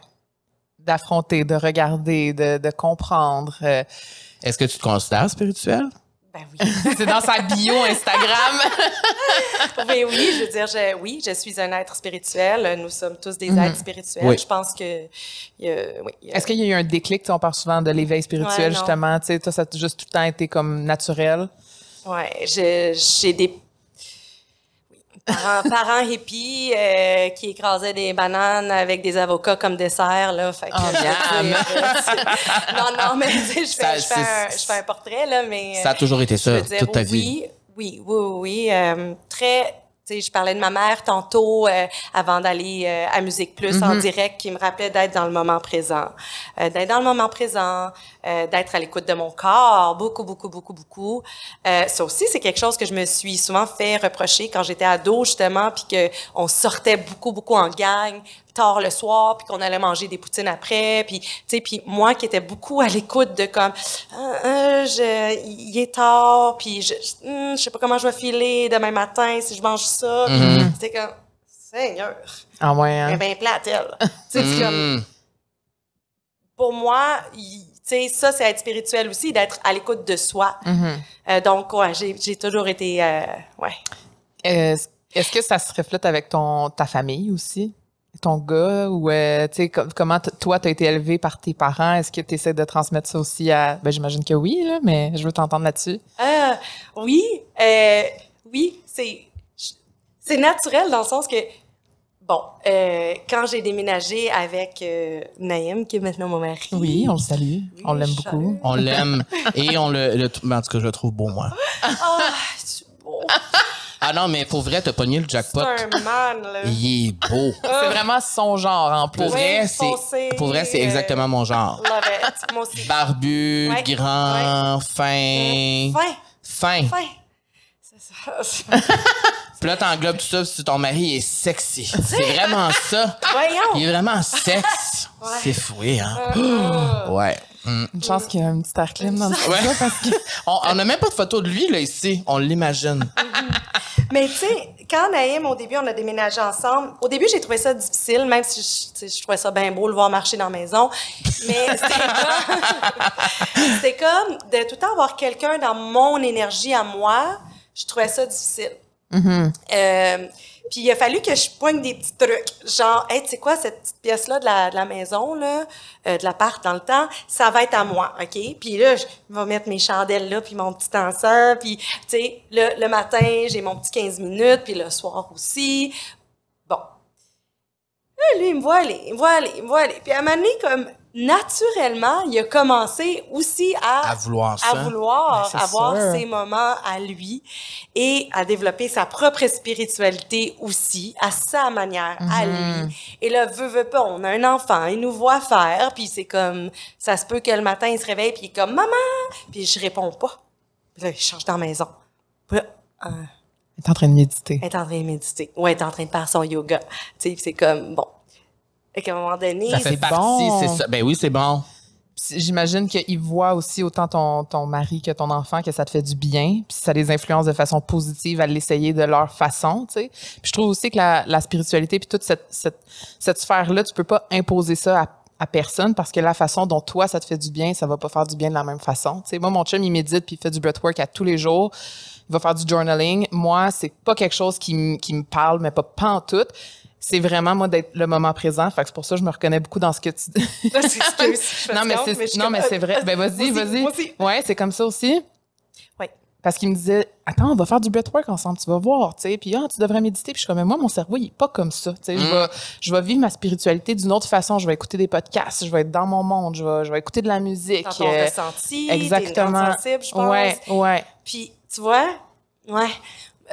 D'affronter, de regarder, de, de comprendre. euh, Est-ce que tu te considères spirituel? Ben oui. c'est dans sa bio Instagram. Ben oui, je veux dire, je, oui, je suis un être spirituel. Nous sommes tous des êtres spirituels. Oui. Je pense que, oui, Est-ce qu'il y a eu un déclic? On parle souvent de l'éveil spirituel, Ouais, justement. Tu sais, toi, ça a juste tout le temps été comme naturel. Je- j'ai des oui, parents, parents hippies euh, qui écrasaient des bananes avec des avocats comme dessert là. Fait que, Oh, je dire, euh, non, non, mais je Ça, fais, je, fais un, c'est- je fais un portrait là, mais Ça a toujours été ça, dire, toute ta oui, vie. Oui, oui, oui, oui. euh, très. Tu sais, je parlais de ma mère tantôt euh, avant d'aller à Musique Plus en direct, qui me rappelait d'être dans le moment présent, d'être dans le moment présent, euh, d'être à l'écoute de mon corps, beaucoup, beaucoup, beaucoup, beaucoup. Euh, ça aussi, c'est quelque chose que je me suis souvent fait reprocher quand j'étais ado justement, puis que on sortait beaucoup, beaucoup en gang tard le soir, puis qu'on allait manger des poutines après, puis tu sais, puis moi qui étais beaucoup à l'écoute de comme, Ah, ah, je, il est tard, puis je, je, hum, je sais pas comment je vais filer demain matin si je mange ça, Mm-hmm. c'était comme, Seigneur, Ah ouais, elle hein? est bien plate elle. tu sais, comme, Mm. pour moi, il- sais, ça c'est être spirituel aussi, d'être à l'écoute de soi. Mhm. Euh, donc ouais, j'ai toujours été, euh, ouais. Est-ce est-ce que ça se reflète avec ton ta famille aussi? Ton gars? Ou, euh, tu sais, com- comment toi, tu as été élevé par tes parents? Est-ce que tu essaies de transmettre ça aussi à... Ben, j'imagine que oui, là, mais je veux t'entendre là-dessus. Oui, oui, c'est c'est naturel dans le sens que bon, euh, quand j'ai déménagé avec euh, Naïm qui est maintenant mon mari. Oui, on le salue. on l'aime beaucoup. On l'aime et on le, le- En tout cas, je le trouve beau, moi. Ah, Ah non, mais pour vrai, t'as pogné le jackpot. C'est un man, là. Il est beau. C'est vraiment son genre en plus. Pour vrai, Oui, c'est pour vrai, c'est euh, exactement mon genre. Love it. Moi aussi. Barbu, Ouais, grand, fin, Fin. fin. Fin. C'est ça. Puis là, t'englobes tout ça si ton mari est sexy. C'est vraiment ça. Il Voyons. est vraiment sexe. C'est foué, hein? Euh, Ouais. Mm. Une chance qu'il y a un petit air clim dans le studio Ouais. parce que On on a même pas de photo de lui, là, ici. On l'imagine. Mais tu sais, quand Naïm, au début, on a déménagé ensemble, au début, j'ai trouvé ça difficile, même si je, je trouvais ça bien beau le voir marcher dans la maison. Mais c'était comme, c'était comme de tout le temps avoir quelqu'un dans mon énergie à moi, je trouvais ça difficile. Euh, puis il a fallu que je poigne des petits trucs, genre, hey, tu sais quoi, cette petite pièce-là de la, de la maison, là, euh, de l'appart dans le temps, ça va être à moi, OK? Puis là, je vais mettre mes chandelles là, puis mon petit encens, puis, tu sais, le, le matin, j'ai mon petit 15 minutes, puis le soir aussi. Bon. Là, lui, il me voit aller, il me voit aller, il me voit aller. Puis à un moment donné, comme, naturellement, il a commencé aussi à... À vouloir à ça. vouloir Ben, avoir sûr. ses moments à lui et à développer sa propre spiritualité aussi, à sa manière, à Mhm. lui. Et là, veut, veut pas, on a un enfant, il nous voit faire, puis c'est comme, ça se peut que le matin, il se réveille, puis il est comme, maman! Puis je réponds pas. Puis là, il change dans la maison. Puis là, euh, il est en train de méditer. elle est en train de méditer. Ou elle est en train de faire son yoga. Tu sais, puis c'est comme, bon. Et qu'à un moment donné, Ça fait c'est partie, bon. c'est ça. Ben oui, c'est bon. J'imagine qu'il voit aussi autant ton, ton mari que ton enfant que ça te fait du bien, puis ça les influence de façon positive à l'essayer de leur façon, tu sais. Puis je trouve aussi que la, la spiritualité puis toute cette, cette, cette sphère-là, tu peux pas imposer ça à, à personne parce que la façon dont toi ça te fait du bien, ça va pas faire du bien de la même façon. Tu sais, moi mon chum il médite puis il fait du breathwork à tous les jours. Il va faire du journaling. Moi, c'est pas quelque chose qui, qui me parle, mais pas pantoute. C'est vraiment moi d'être le moment présent. Fait que c'est pour ça que je me reconnais beaucoup dans ce que tu dis. Non, mais c'est, non, comme, mais c'est vrai. Ben, vas-y, vas-y. moi aussi. Ouais, c'est comme ça aussi. Ouais. Parce qu'il me disait, attends, on va faire du breathwork ensemble, tu vas voir, tu sais. Puis, ah, tu devrais méditer. Puis, je suis comme, mais moi, mon cerveau, il est pas comme ça. Tu sais, je, vais, je vais vivre ma spiritualité d'une autre façon. Je vais écouter des podcasts, je vais être dans mon monde, je vais, je vais écouter de la musique. Dans ton euh, ressenti, exactement. sensible, je pense. Ouais, ouais. Puis, tu vois, ouais,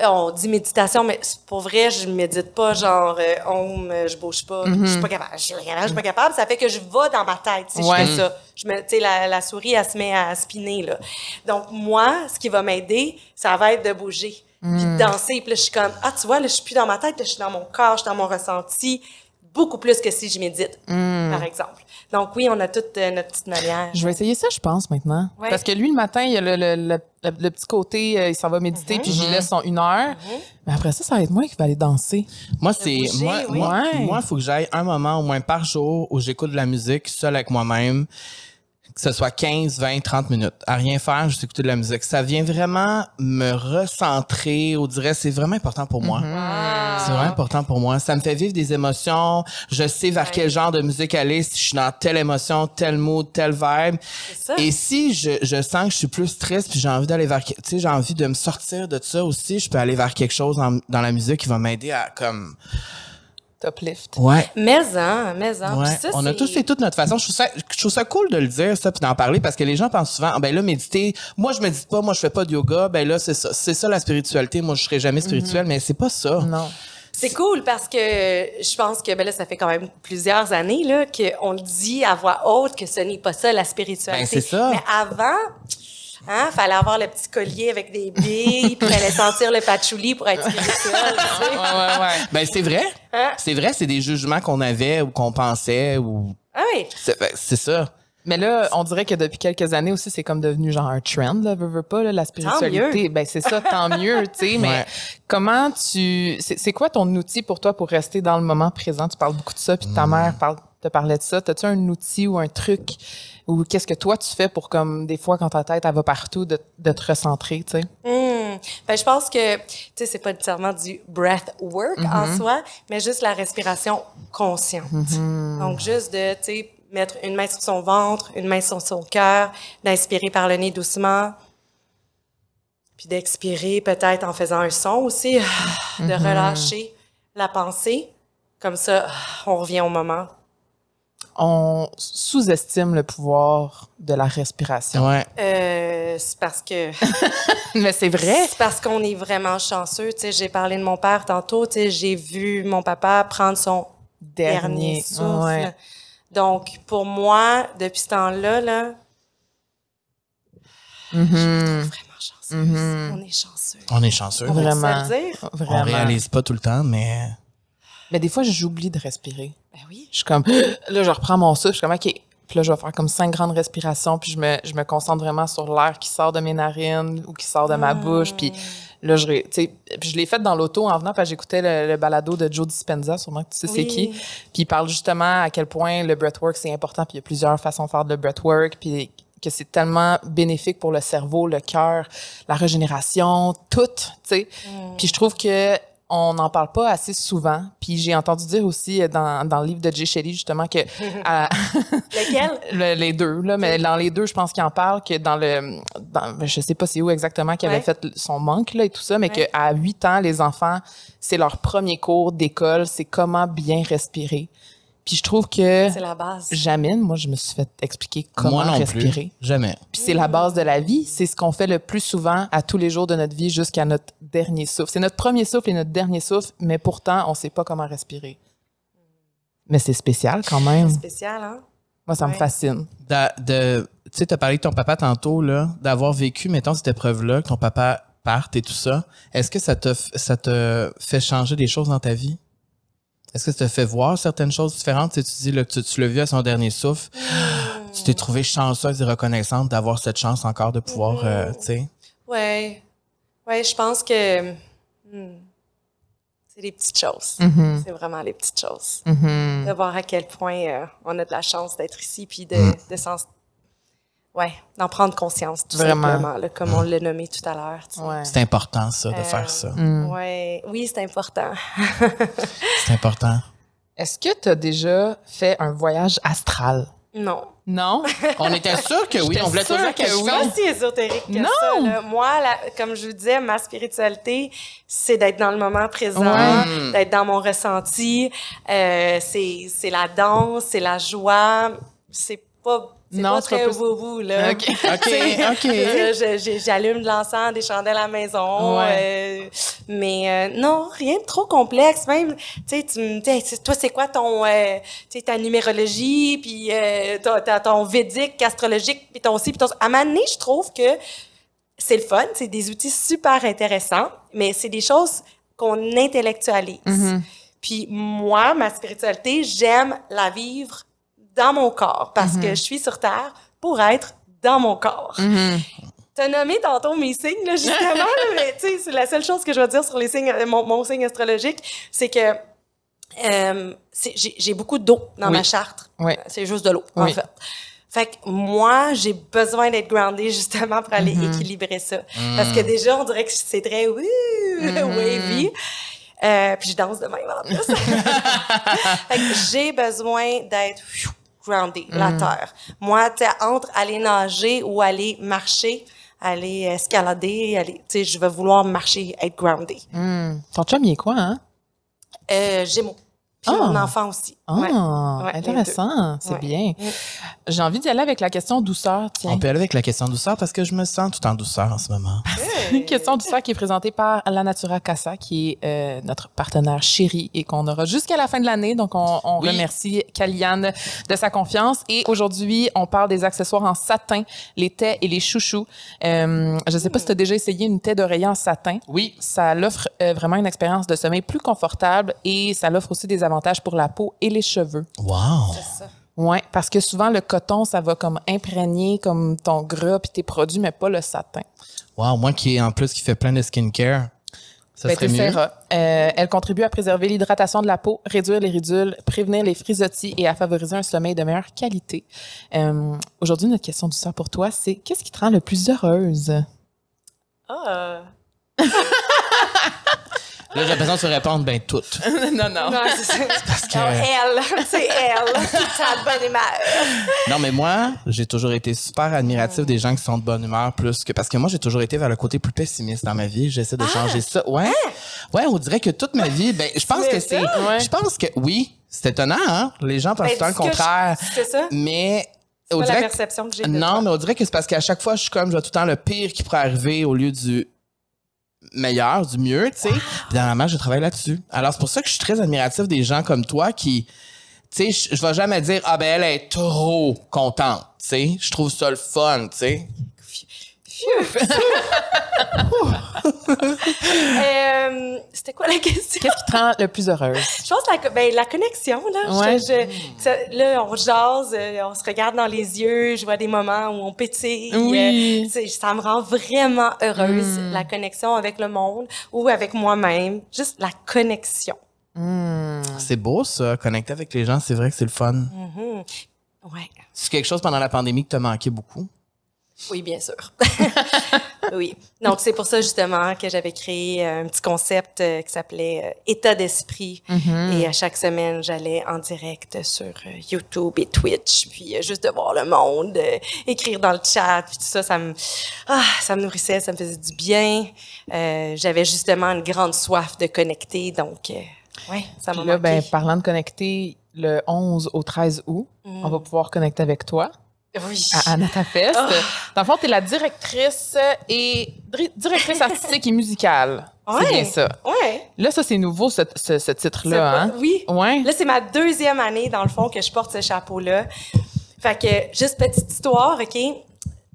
on dit méditation, mais pour vrai, je médite pas, genre, euh, om, euh, je bouge pas, je suis pas capable, je suis pas capable, je suis pas capable. Ça fait que je vais dans ma tête, si Ouais. je fais ça. Je me, tu sais, la, la souris, elle se met à spinner, là. Donc, moi, ce qui va m'aider, ça va être de bouger, puis de danser. Puis là, je suis comme, ah, tu vois, là, je suis plus dans ma tête, là, je suis dans mon corps, je suis dans mon ressenti, beaucoup plus que si je médite, par exemple. Donc, oui, on a toute euh, notre petite manière. Je vais essayer ça, je pense, maintenant. Ouais. Parce que lui, le matin, il y a le, le, le, le- le petit côté, euh, il s'en va méditer, puis j'y laisse son une heure. Mais après ça, ça va être moi qui vais aller danser. Moi, c'est. Moi, oui. moi, Ouais. moi, faut que j'aille un moment au moins par jour où j'écoute de la musique seul avec moi-même. Que ce soit 15, 20, 30 minutes. À rien faire, juste écouter de la musique. Ça vient vraiment me recentrer. On dirait, c'est vraiment important pour moi. Ah. C'est vraiment important pour moi. Ça me fait vivre des émotions. Je sais vers quel genre de musique aller, si je suis dans telle émotion, tel mood, tel vibe. Et si je, je sens que je suis plus triste puis j'ai envie d'aller vers, tu sais, j'ai envie de me sortir de ça aussi, je peux aller vers quelque chose en- dans la musique qui va m'aider à comme, Top lift. ouais. Mais en, mais en. Ouais, Puis ça, on a tous fait toute notre façon. Je trouve ça, je trouve ça cool de le dire, ça, puis d'en parler, parce que les gens pensent souvent, Ah, ben là, méditer, moi, je médite pas, moi, je fais pas de yoga, ben là, c'est ça, c'est ça la spiritualité, moi, je serai jamais spirituel, mais c'est pas ça. Non. C'est cool parce que je pense que ben là, ça fait quand même plusieurs années là qu'on le dit à voix haute que ce n'est pas ça la spiritualité. Ben, c'est ça. Mais avant, hein, fallait avoir le petit collier avec des billes, puis fallait sentir le patchouli pour être spirituel. tu sais. Ouais, ouais, ouais. Ben, c'est vrai. Hein? C'est vrai, c'est des jugements qu'on avait ou qu'on pensait ou, Ah oui. c'est ben, c'est ça. Mais là, on dirait que depuis quelques années aussi, c'est comme devenu genre un trend, là, veux, veux pas, là, la spiritualité. Ben, c'est ça, tant mieux, tu sais. Mais Ouais. comment tu, c'est c'est quoi ton outil pour toi pour rester dans le moment présent? Tu parles beaucoup de ça, puis ta mère parle, te parlait de ça. T'as-tu un outil ou un truc? Ou qu'est-ce que toi tu fais pour comme, des fois, quand ta tête, elle va partout, de, de te recentrer, tu sais? Hmm. Ben, je pense que, tu sais, c'est pas nécessairement du breath work en soi, mais juste la respiration consciente. Donc, juste de, tu sais, mettre une main sur son ventre, une main sur son cœur, d'inspirer par le nez doucement, puis d'expirer peut-être en faisant un son aussi, de relâcher la pensée. Comme ça, on revient au moment. On sous-estime le pouvoir de la respiration. Ouais. Euh, c'est parce que Mais c'est vrai. c'est parce qu'on est vraiment chanceux. Tu sais, j'ai parlé de mon père tantôt. Tu sais, j'ai vu mon papa prendre son dernier, Dernier. souffle. ouais. Donc, pour moi, depuis ce temps-là, là, Mhm. vraiment chanceux. Mhm. On est chanceux. On est chanceux. On Vraiment. se le dire. On Vraiment. réalise pas tout le temps, mais Mais des fois, j'oublie de respirer. Ben oui. Je suis comme, là, je reprends mon souffle. Je suis comme, OK. Puis là, je vais faire comme cinq grandes respirations. Puis je me, je me concentre vraiment sur l'air qui sort de mes narines ou qui sort de ma bouche. Puis là, je, puis je l'ai fait dans l'auto en venant parce que j'écoutais le, le balado de Joe Dispenza, sûrement que tu sais c'est qui. Puis il parle justement à quel point le breathwork, c'est important. Puis il y a plusieurs façons de faire de breathwork. Puis que c'est tellement bénéfique pour le cerveau, le cœur, la régénération, tout, tu sais. Puis je trouve que on n'en parle pas assez souvent. Puis j'ai entendu dire aussi euh, dans, dans le livre de Jay Shelley, justement, que à- Lequel? le- les deux, là, mais dans les deux, je pense qu'il en parle que dans le. Dans, je sais pas c'est où exactement qu'il avait fait son manque là, et tout ça, mais Ouais. qu'à 8 ans, les enfants, c'est leur premier cours d'école, c'est comment bien respirer. Puis je trouve que C'est la base. jamais, moi, je me suis fait expliquer comment moi non respirer. plus. Jamais. Puis c'est la base de la vie. C'est ce qu'on fait le plus souvent à tous les jours de notre vie jusqu'à notre dernier souffle. C'est notre premier souffle et notre dernier souffle, mais pourtant, on sait pas comment respirer. Mais c'est spécial quand même. Spécial, hein? Moi, ça me fascine. Da- de, tu sais, t'as parlé de ton papa tantôt, là, d'avoir vécu, mettons, cette épreuve-là, que ton papa parte et tout ça. Est-ce que ça te, ça te fait changer des choses dans ta vie? Est-ce que ça te fait voir certaines choses différentes? Tu sais, tu dis, là, tu, tu l'as vu à son dernier souffle. Tu t'es trouvé chanceuse et reconnaissante d'avoir cette chance encore de pouvoir, euh, tu sais? Ouais. Ouais, je pense que hmm, c'est les petites choses. Mhm. C'est vraiment les petites choses. Mhm. De voir à quel point euh, on a de la chance d'être ici, puis de, Mm. de s'en... Ouais, d'en prendre conscience, tout Vraiment. simplement, là, comme on l'a nommé tout à l'heure. tu sais. Ouais. C'est important, ça, de Euh, faire ça. Mm. Ouais, oui, c'est important. C'est important. Est-ce que tu as déjà fait un voyage astral? Non. Non? On était sûr que oui. On voulait toujours que que oui. pas si ésotérique que Non! ça. là. Moi, la- comme je vous disais, ma spiritualité, c'est d'être dans le moment présent, Ouais. d'être dans mon ressenti. Euh, c'est c'est la danse, c'est la joie. C'est pas, Non, pas très plus- wou là. OK. OK, OK. Je- je- J'allume de l'encens, des chandelles à la maison. Ouais. euh, mais euh, non, rien de trop complexe. Même, tu sais, toi, c'est quoi ton, euh, tu sais, ta numérologie, puis euh, ton, ton védique, astrologique, puis ton ci, puis ton... À donné, je trouve que c'est le fun, c'est des outils super intéressants, mais c'est des choses qu'on intellectualise. Mhm. Puis moi, ma spiritualité, j'aime la vivre dans mon corps parce que je suis sur Terre pour être dans mon corps. Mhm. T'as nommé tantôt mes signes, là, justement, là, mais tu sais, c'est la seule chose que je vais dire sur les signes, euh, mon, mon signe astrologique, c'est que euh, j'ai beaucoup d'eau dans Oui. ma charte. Oui. C'est juste de l'eau, en fait. Fait que moi, j'ai besoin d'être groundée justement pour aller Mm-hmm. équilibrer ça. Parce que déjà, on dirait que c'est très wouh, wavy. Euh, puis je danse de même en plus. fait que j'ai besoin d'être pfiou, groundée, la Mm. terre. Moi, tu sais, entre aller nager ou aller marcher, aller escalader, aller, tu sais, je vais vouloir marcher, être groundée. Mm. Ton chum, il est quoi, hein? Euh, Gémeaux. Puis Ah. mon enfant aussi. Ah, Ouais. Ouais, les intéressant. C'est Ouais. bien. Mm. J'ai envie d'y aller avec la question douceur, tiens. On peut aller avec la question douceur parce que je me sens tout en douceur en ce moment. Une question douceur qui est présentée par La Natura Casa, qui est euh, notre partenaire chéri et qu'on aura jusqu'à la fin de l'année. Donc, on, on Oui. remercie Kaliane de sa confiance. Et aujourd'hui, on parle des accessoires en satin, les tais et les chouchous. Euh, je sais pas si tu as déjà essayé une taie d'oreiller en satin. Oui. Ça l'offre euh, vraiment une expérience de sommeil plus confortable et ça l'offre aussi des avantages pour la peau et les cheveux. Wow. C'est ça. Ouais, parce que souvent le coton, ça va comme imprégner comme ton gras puis tes produits, mais pas le satin. Wow. Moi qui, en plus, qui fait plein de skincare, ça Ben, serait mieux. Euh, elle contribue à préserver l'hydratation de la peau, réduire les ridules, prévenir les frisottis et à favoriser un sommeil de meilleure qualité. Euh, Aujourd'hui, notre question du soir pour toi, c'est qu'est-ce qui te rend le plus heureuse? Ah, Là, j'ai l'impression de se répondre, ben, toutes. non, non. Non, c'est ça. Parce que- Non, elle, c'est elle. Ça de bonne humeur. Non, mais moi, j'ai toujours été super admiratif des gens qui sont de bonne humeur plus que. Parce que moi, j'ai toujours été vers le côté plus pessimiste dans ma vie. J'essaie de Ah! changer ça. Ouais. Ouais, on dirait que toute ma vie, ben, je pense que c'est. Ouais. Je pense que oui, c'est étonnant, hein? Les gens pensent Ben, tout le temps le ce que je- contraire. C'est ça? Mais. C'est la perception que j'ai. Non, toi. mais on dirait que c'est parce qu'à chaque fois, je suis comme, je vois tout le temps le pire qui pourrait arriver au lieu du meilleur, du mieux, tu sais. Puis dernièrement, je travaille là-dessus. Alors, c'est pour ça que je suis très admiratif des gens comme toi qui, tu sais, je vais jamais dire, ah ben, elle est trop contente, tu sais. Je trouve ça le fun, tu sais. Euh, C'était quoi la question? Qu'est-ce qui te rend le plus heureuse? Je pense la, ben, la connexion, là. Ouais. Je- je- ça- là, on jase, euh, on se regarde dans les yeux, je vois des moments où on pétille. Oui. euh, c'est- ça me rend vraiment heureuse, Mm. la connexion avec le monde ou avec moi-même. Juste la connexion. Hmm. C'est beau, ça, connecter avec les gens, c'est vrai que c'est le fun. Mhm. Ouais. C'est quelque chose pendant la pandémie qui t'a manqué beaucoup? Oui, bien sûr. oui. Donc, c'est pour ça, justement, que j'avais créé un petit concept euh, qui s'appelait euh, État d'esprit. Mm-hmm. Et à chaque semaine, j'allais en direct sur euh, YouTube et Twitch, puis euh, juste de voir le monde, euh, écrire dans le chat, puis tout ça, ça me, ah, ça me nourrissait, ça me faisait du bien. Euh, j'avais justement une grande soif de connecter, donc, euh, ouais, ça m'a Puis là, ben, parlant de connecter, le 11 au 13 août, on va pouvoir connecter avec toi oui. à Anata Fest. Ah. Dans le fond, tu es la directrice et directrice artistique et musicale. C'est Ouais. bien ça. Ouais. Là, ça, c'est nouveau, ce, ce- ce C'est titre-là. Hein? Oui. Ouais. Là, c'est ma deuxième année, dans le fond, que je porte ce chapeau-là. Fait que, juste petite histoire, OK?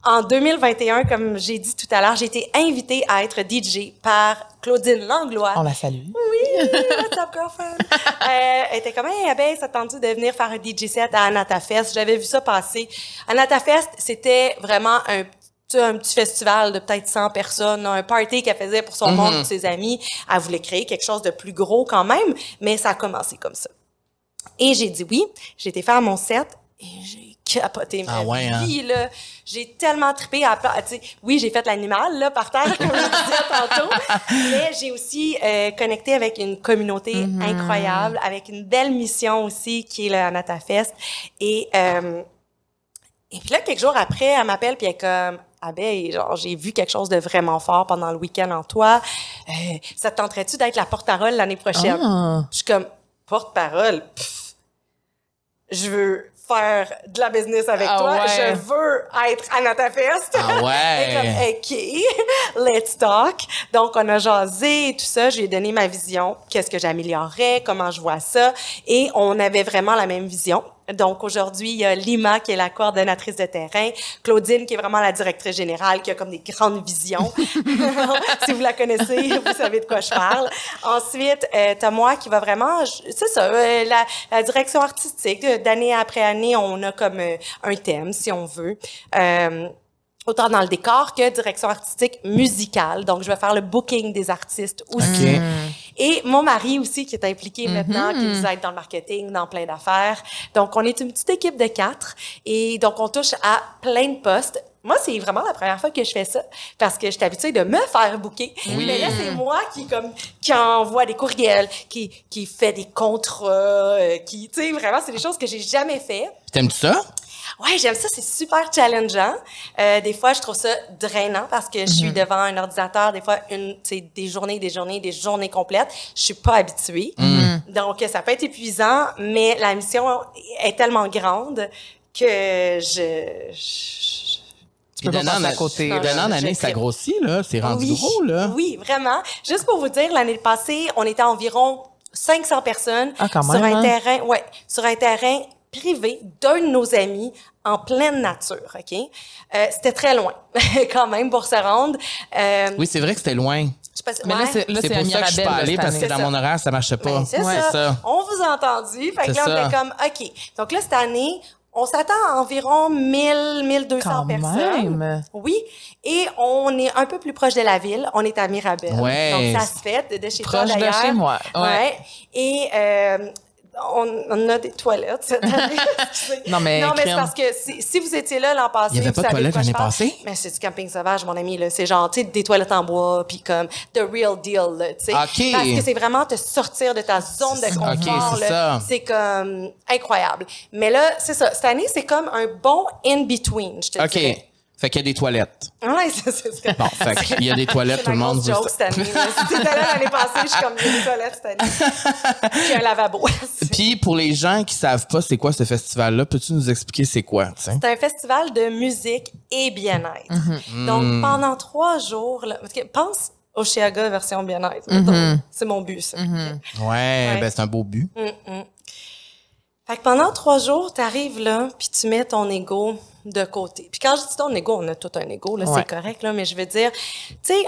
En 2021, comme j'ai dit tout à l'heure, j'ai été invitée à être DJ par Claudine Langlois. On la salue. Oui, what's up, girlfriend? Euh, elle était comme, hey, Abeille, ça te tente de venir faire un DJ set à Anata Fest? J'avais vu ça passer. Anata Fest, c'était vraiment un, petit festival de peut-être 100 personnes, un party qu'elle faisait pour son monde, pour ses amis. Elle voulait créer quelque chose de plus gros quand même, mais ça a commencé comme ça. Et j'ai dit oui. J'ai été faire mon set et j'ai capoté ma Ah ouais, hein? vie, là. J'ai tellement trippé à Oui, j'ai fait l'animal, là, par terre, comme je disais tantôt. Mais j'ai aussi euh, connecté avec une communauté Mm-hmm. incroyable, avec une belle mission aussi, qui est le Anata Fest. Et, euh, et puis là, quelques jours après, elle m'appelle, puis elle est comme... Ah ben, genre, j'ai vu quelque chose de vraiment fort pendant le week-end en toi. Euh, ça te tenterait-tu d'être la porte-parole l'année prochaine? Ah. Je suis comme, porte-parole, je veux faire de la business avec Ah toi, ouais. je veux être à Nata Fest. Ah ouais. Et comme, OK, let's talk. Donc, on a jasé et tout ça. Je lui ai donné ma vision, qu'est-ce que j'améliorerais, comment je vois ça? Et on avait vraiment la même vision. Donc, aujourd'hui, il y a Lima, qui est la coordonnatrice de terrain, Claudine, qui est vraiment la directrice générale, qui a comme des grandes visions. si vous la connaissez, vous savez de quoi je parle. Ensuite, euh, t'as moi qui va vraiment, c'est ça, euh, la, la direction artistique. euh, D'année après année, on a comme euh, un thème, si on veut. Autant dans le décor que direction artistique musicale. Donc, je vais faire le booking des artistes aussi. Et mon mari aussi qui est impliqué maintenant, qui nous aide dans le marketing, dans plein d'affaires. Donc, on est une petite équipe de quatre et donc on touche à plein de postes. Moi, c'est vraiment la première fois que je fais ça parce que je suis habituée de me faire booker. Oui. Mais là, c'est moi qui comme qui envoie des courriels, qui qui fait des contrats, euh, qui tu sais vraiment c'est des choses que j'ai jamais fait. T'aimes-tu ça? Ouais, j'aime ça, c'est super challengeant. Euh, des fois, je trouve ça drainant parce que je suis devant un ordinateur, des fois, une, tu sais, des journées, des journées, des journées complètes. Je suis pas habituée. Donc, ça peut être épuisant, mais la mission est tellement grande que je... je- Tu peux pas passer à côté. D'un an année, ça grossit, là. C'est rendu oui, gros, là. Oui, vraiment. Juste pour vous dire, l'année passée, on était environ 500 personnes Ah, quand sur même, un hein? terrain, ouais, sur un terrain privé d'un de nos amis en pleine nature, OK? Euh, c'était très loin, quand même, pour se rendre. Euh, Oui, c'est vrai que c'était loin. je pas Mais là, ouais. c'est, là, C'est c'est pour ça que je suis pas allée parce que dans mon horaire, ça marchait pas. Ben, c'est Ouais. ça. ça. On vous a entendu. Fait que là, on était comme, OK. Donc là, cette année, on s'attend à environ 1000, 1200 Quand personnes. même. Oui. Et on est un peu plus proche de la ville. On est à Mirabel. Ouais. Donc, ça se fait de, de chez toi, Proche de d'ailleurs. chez moi, ouais. Et euh, on, on a des toilettes cette année. Non, mais non, mais c'est parce que si, si vous étiez là l'an passé, Il y avait vous pas de toilettes l'année passée? Mais c'est du camping sauvage, mon ami. là. C'est genre, tu sais, des toilettes en bois, puis comme the real deal, là, tu sais. OK. Parce que c'est vraiment te sortir de ta zone de confort. OK, c'est là. ça. C'est comme incroyable. Mais là, c'est ça. Cette année, c'est comme un bon in-between, je te OK. dirais. Fait qu'il y a des toilettes. Ouais, c'est c'est- c'est- Bon, fait qu'il y a des toilettes, c'est tout le monde veut joke ça. cette année. Si t'étais là l'année passée, je suis comme, il y a des toilettes cette année. Puis un lavabo. Puis pour les gens qui savent pas c'est quoi ce festival-là, peux-tu nous expliquer c'est quoi? tu sais? C'est un festival de musique et bien-être. Mhm. Donc, Mm. pendant trois jours, là, parce que pense au Chiaga version bien-être. mettons. C'est mon but, ça. Ouais, Ouais. ben c'est un beau but. Fait que pendant trois jours, tu arrives là, puis tu mets ton ego de côté. Puis quand je dis ton ego, on a tout un ego, là, Ouais. c'est correct, là, mais je veux dire, tu sais,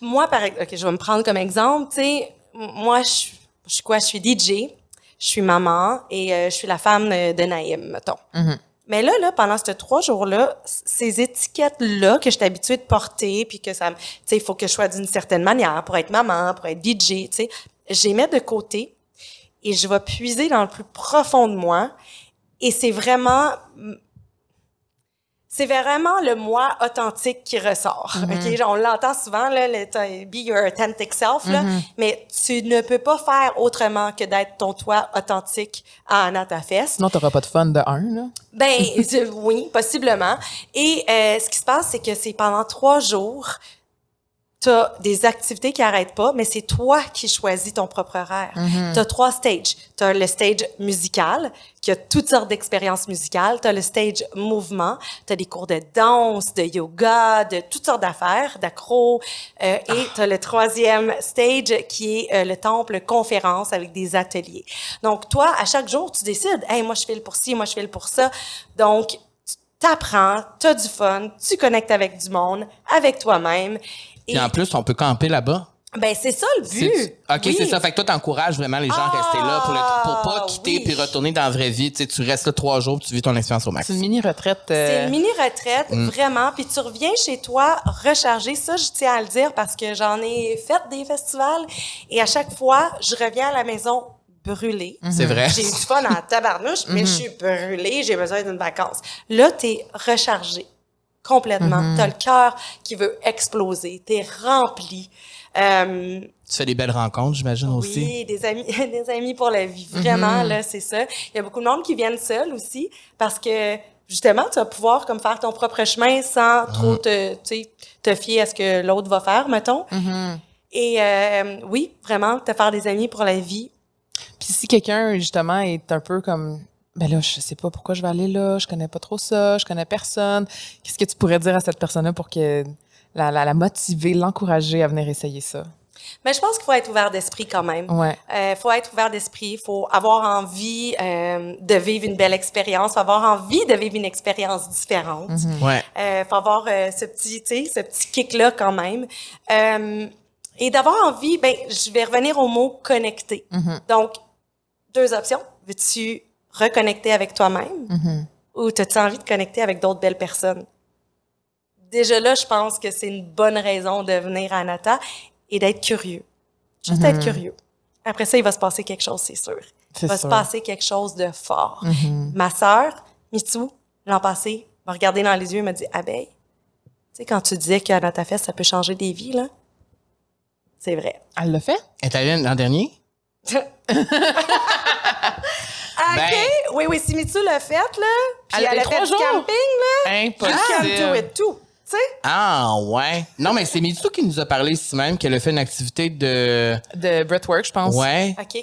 moi, par exemple, OK, je vais me prendre comme exemple, tu sais, moi, je suis- je suis quoi? Je suis DJ, je suis maman et euh, je suis la femme de, de Naïm, mettons. Mais là, là, pendant ces trois jours-là, ces étiquettes-là que je suis habituée de porter, puis que ça, tu sais, il faut que je sois d'une certaine manière pour être maman, pour être DJ, tu sais, je les mets de côté et je vais puiser dans le plus profond de moi. Et c'est vraiment, c'est vraiment le moi authentique qui ressort. OK? Genre, on l'entend souvent, là, le be your authentic self, là, mais tu ne peux pas faire autrement que d'être ton toi authentique à Anata Fest. Sinon, t'auras pas de fun de un, là. Ben oui, possiblement. Et euh, ce qui se passe, c'est que c'est pendant trois jours, tu as des activités qui arrêtent pas, mais c'est toi qui choisis ton propre horaire. Tu as trois stages. Tu as le stage musical, qui a toutes sortes d'expériences musicales. Tu as le stage mouvement. Tu as des cours de danse, de yoga, de toutes sortes d'affaires, d'accro. Euh, et tu as le troisième stage, qui est euh, le temple conférence avec des ateliers. Donc, toi, à chaque jour, tu décides, « Hey, moi, je file pour ci, moi, je file pour ça. » Donc, tu t'apprends, tu as du fun, tu connectes avec du monde, avec toi-même. Et Puis en plus, on peut camper là-bas. ben c'est ça le C'est- but. OK, Oui. c'est ça. Fait que toi, t'encourages vraiment les gens à rester là pour, le- pour pas Ah, quitter oui. puis retourner dans la vraie vie. Tu sais, tu restes là trois jours puis tu vis ton expérience au max. C'est une mini-retraite. C'est euh, une mini-retraite, Mm. vraiment. Puis tu reviens chez toi rechargé. Ça, je tiens à le dire parce que j'en ai fait des festivals. Et à chaque fois, je reviens à la maison brûlée. C'est vrai. J'ai eu du fun en tabarnouche, mais je suis brûlée, j'ai besoin d'une vacance. Là, t'es rechargé complètement. T'as le cœur qui veut exploser. T'es rempli. Euh, Tu fais des belles rencontres, j'imagine aussi. oui, des amis, des amis pour la vie. Vraiment, là, c'est ça. Il y a beaucoup de monde qui viennent seuls aussi parce que justement, tu vas pouvoir comme faire ton propre chemin sans trop te, tu sais, te fier à ce que l'autre va faire, mettons. Et euh, oui, vraiment, te faire des amis pour la vie. Puis si quelqu'un, justement, est un peu comme ben là, je sais pas pourquoi je vais aller là, je connais pas trop ça, je connais personne. Qu'est-ce que tu pourrais dire à cette personne-là pour que la, la, la motiver, l'encourager à venir essayer ça? Mais je pense qu'il faut être ouvert d'esprit quand même. Ouais. Euh, faut être ouvert d'esprit, faut avoir envie euh, de vivre une belle expérience, faut avoir envie de vivre une expérience différente. Ouais. Euh, faut avoir euh, ce petit, tu sais, ce petit kick-là quand même. Euh, et d'avoir envie, ben, je vais revenir au mot connecter. Donc, deux options. Veux-tu reconnecter avec toi-même ou as-tu envie de connecter avec d'autres belles personnes? Déjà là, je pense que c'est une bonne raison de venir à Anata et d'être curieux. Juste être curieux. Après ça, il va se passer quelque chose, c'est sûr. Il va sûr. se passer quelque chose de fort. Ma sœur, Mitsu, l'an passé, m'a regardé dans les yeux et m'a dit Abeille, tu sais, quand tu disais qu'à ta fête, ça peut changer des vies, là, c'est vrai. Elle l'a fait? Elle est allée l'an dernier? OK. Ben- oui, oui, si Mitsu l'a fait, là, puis Elle a elle, a trois fait du jours. camping, là, you can do Impossible. it too. Tu sais? Ah, ouais. Non, mais c'est Mitsu qui nous a parlé ici même qu'elle a fait une activité de. De breathwork, je pense. Ouais. OK.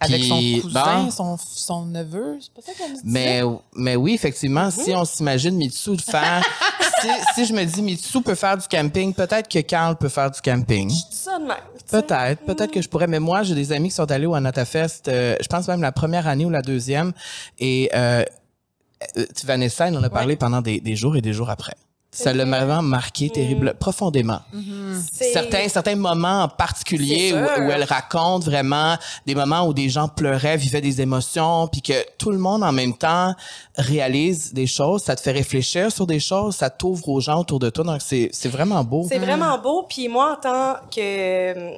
Avec son Puis, cousin, bon. son, son neveu. C'est pas ça disait? Mais, mais oui, effectivement, si on s'imagine Mitsu de faire. si, si je me dis Mitsu peut faire du camping, peut-être que Carl peut faire du camping. C'est ça de même. Peut-être, peut-être que je pourrais. Mais moi, j'ai des amis qui sont allés au Anatafest, euh, je pense même la première année ou la deuxième. Et euh, euh, Vanessa, elle en a parlé pendant des, des jours et des jours après. Ça l'a vraiment marqué terrible, profondément. C'est- Certains, certains moments en particulier où, où elle raconte vraiment des moments où des gens pleuraient, vivaient des émotions, puis que tout le monde en même temps réalise des choses, ça te fait réfléchir sur des choses, ça t'ouvre aux gens autour de toi. Donc c'est c'est vraiment beau. C'est vraiment beau. Puis moi, en tant que, euh,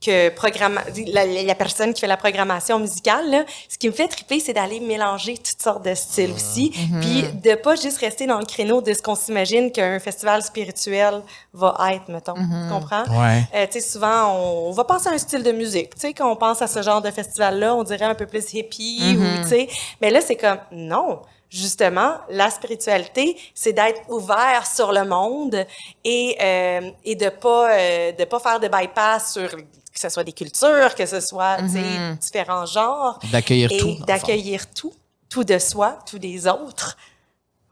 que programma la, la personne qui fait la programmation musicale, là, ce qui me fait triper, c'est d'aller mélanger toutes sortes de styles aussi, puis de pas juste rester dans le créneau de ce qu'on s'imagine qu'un festival spirituel va être, mettons. Tu comprends? Ouais. Euh, tu sais, souvent, on, on va penser à un style de musique. Tu sais, quand on pense à ce genre de festival-là, on dirait un peu plus hippie ou, tu sais. Mais là, c'est comme, non. Justement, la spiritualité, c'est d'être ouvert sur le monde et, euh, et de pas, euh, de pas faire de bypass sur que ce soit des cultures, que ce soit, tu sais, différents genres. D'accueillir tout, d'accueillir tout. Tout de soi, tout des autres.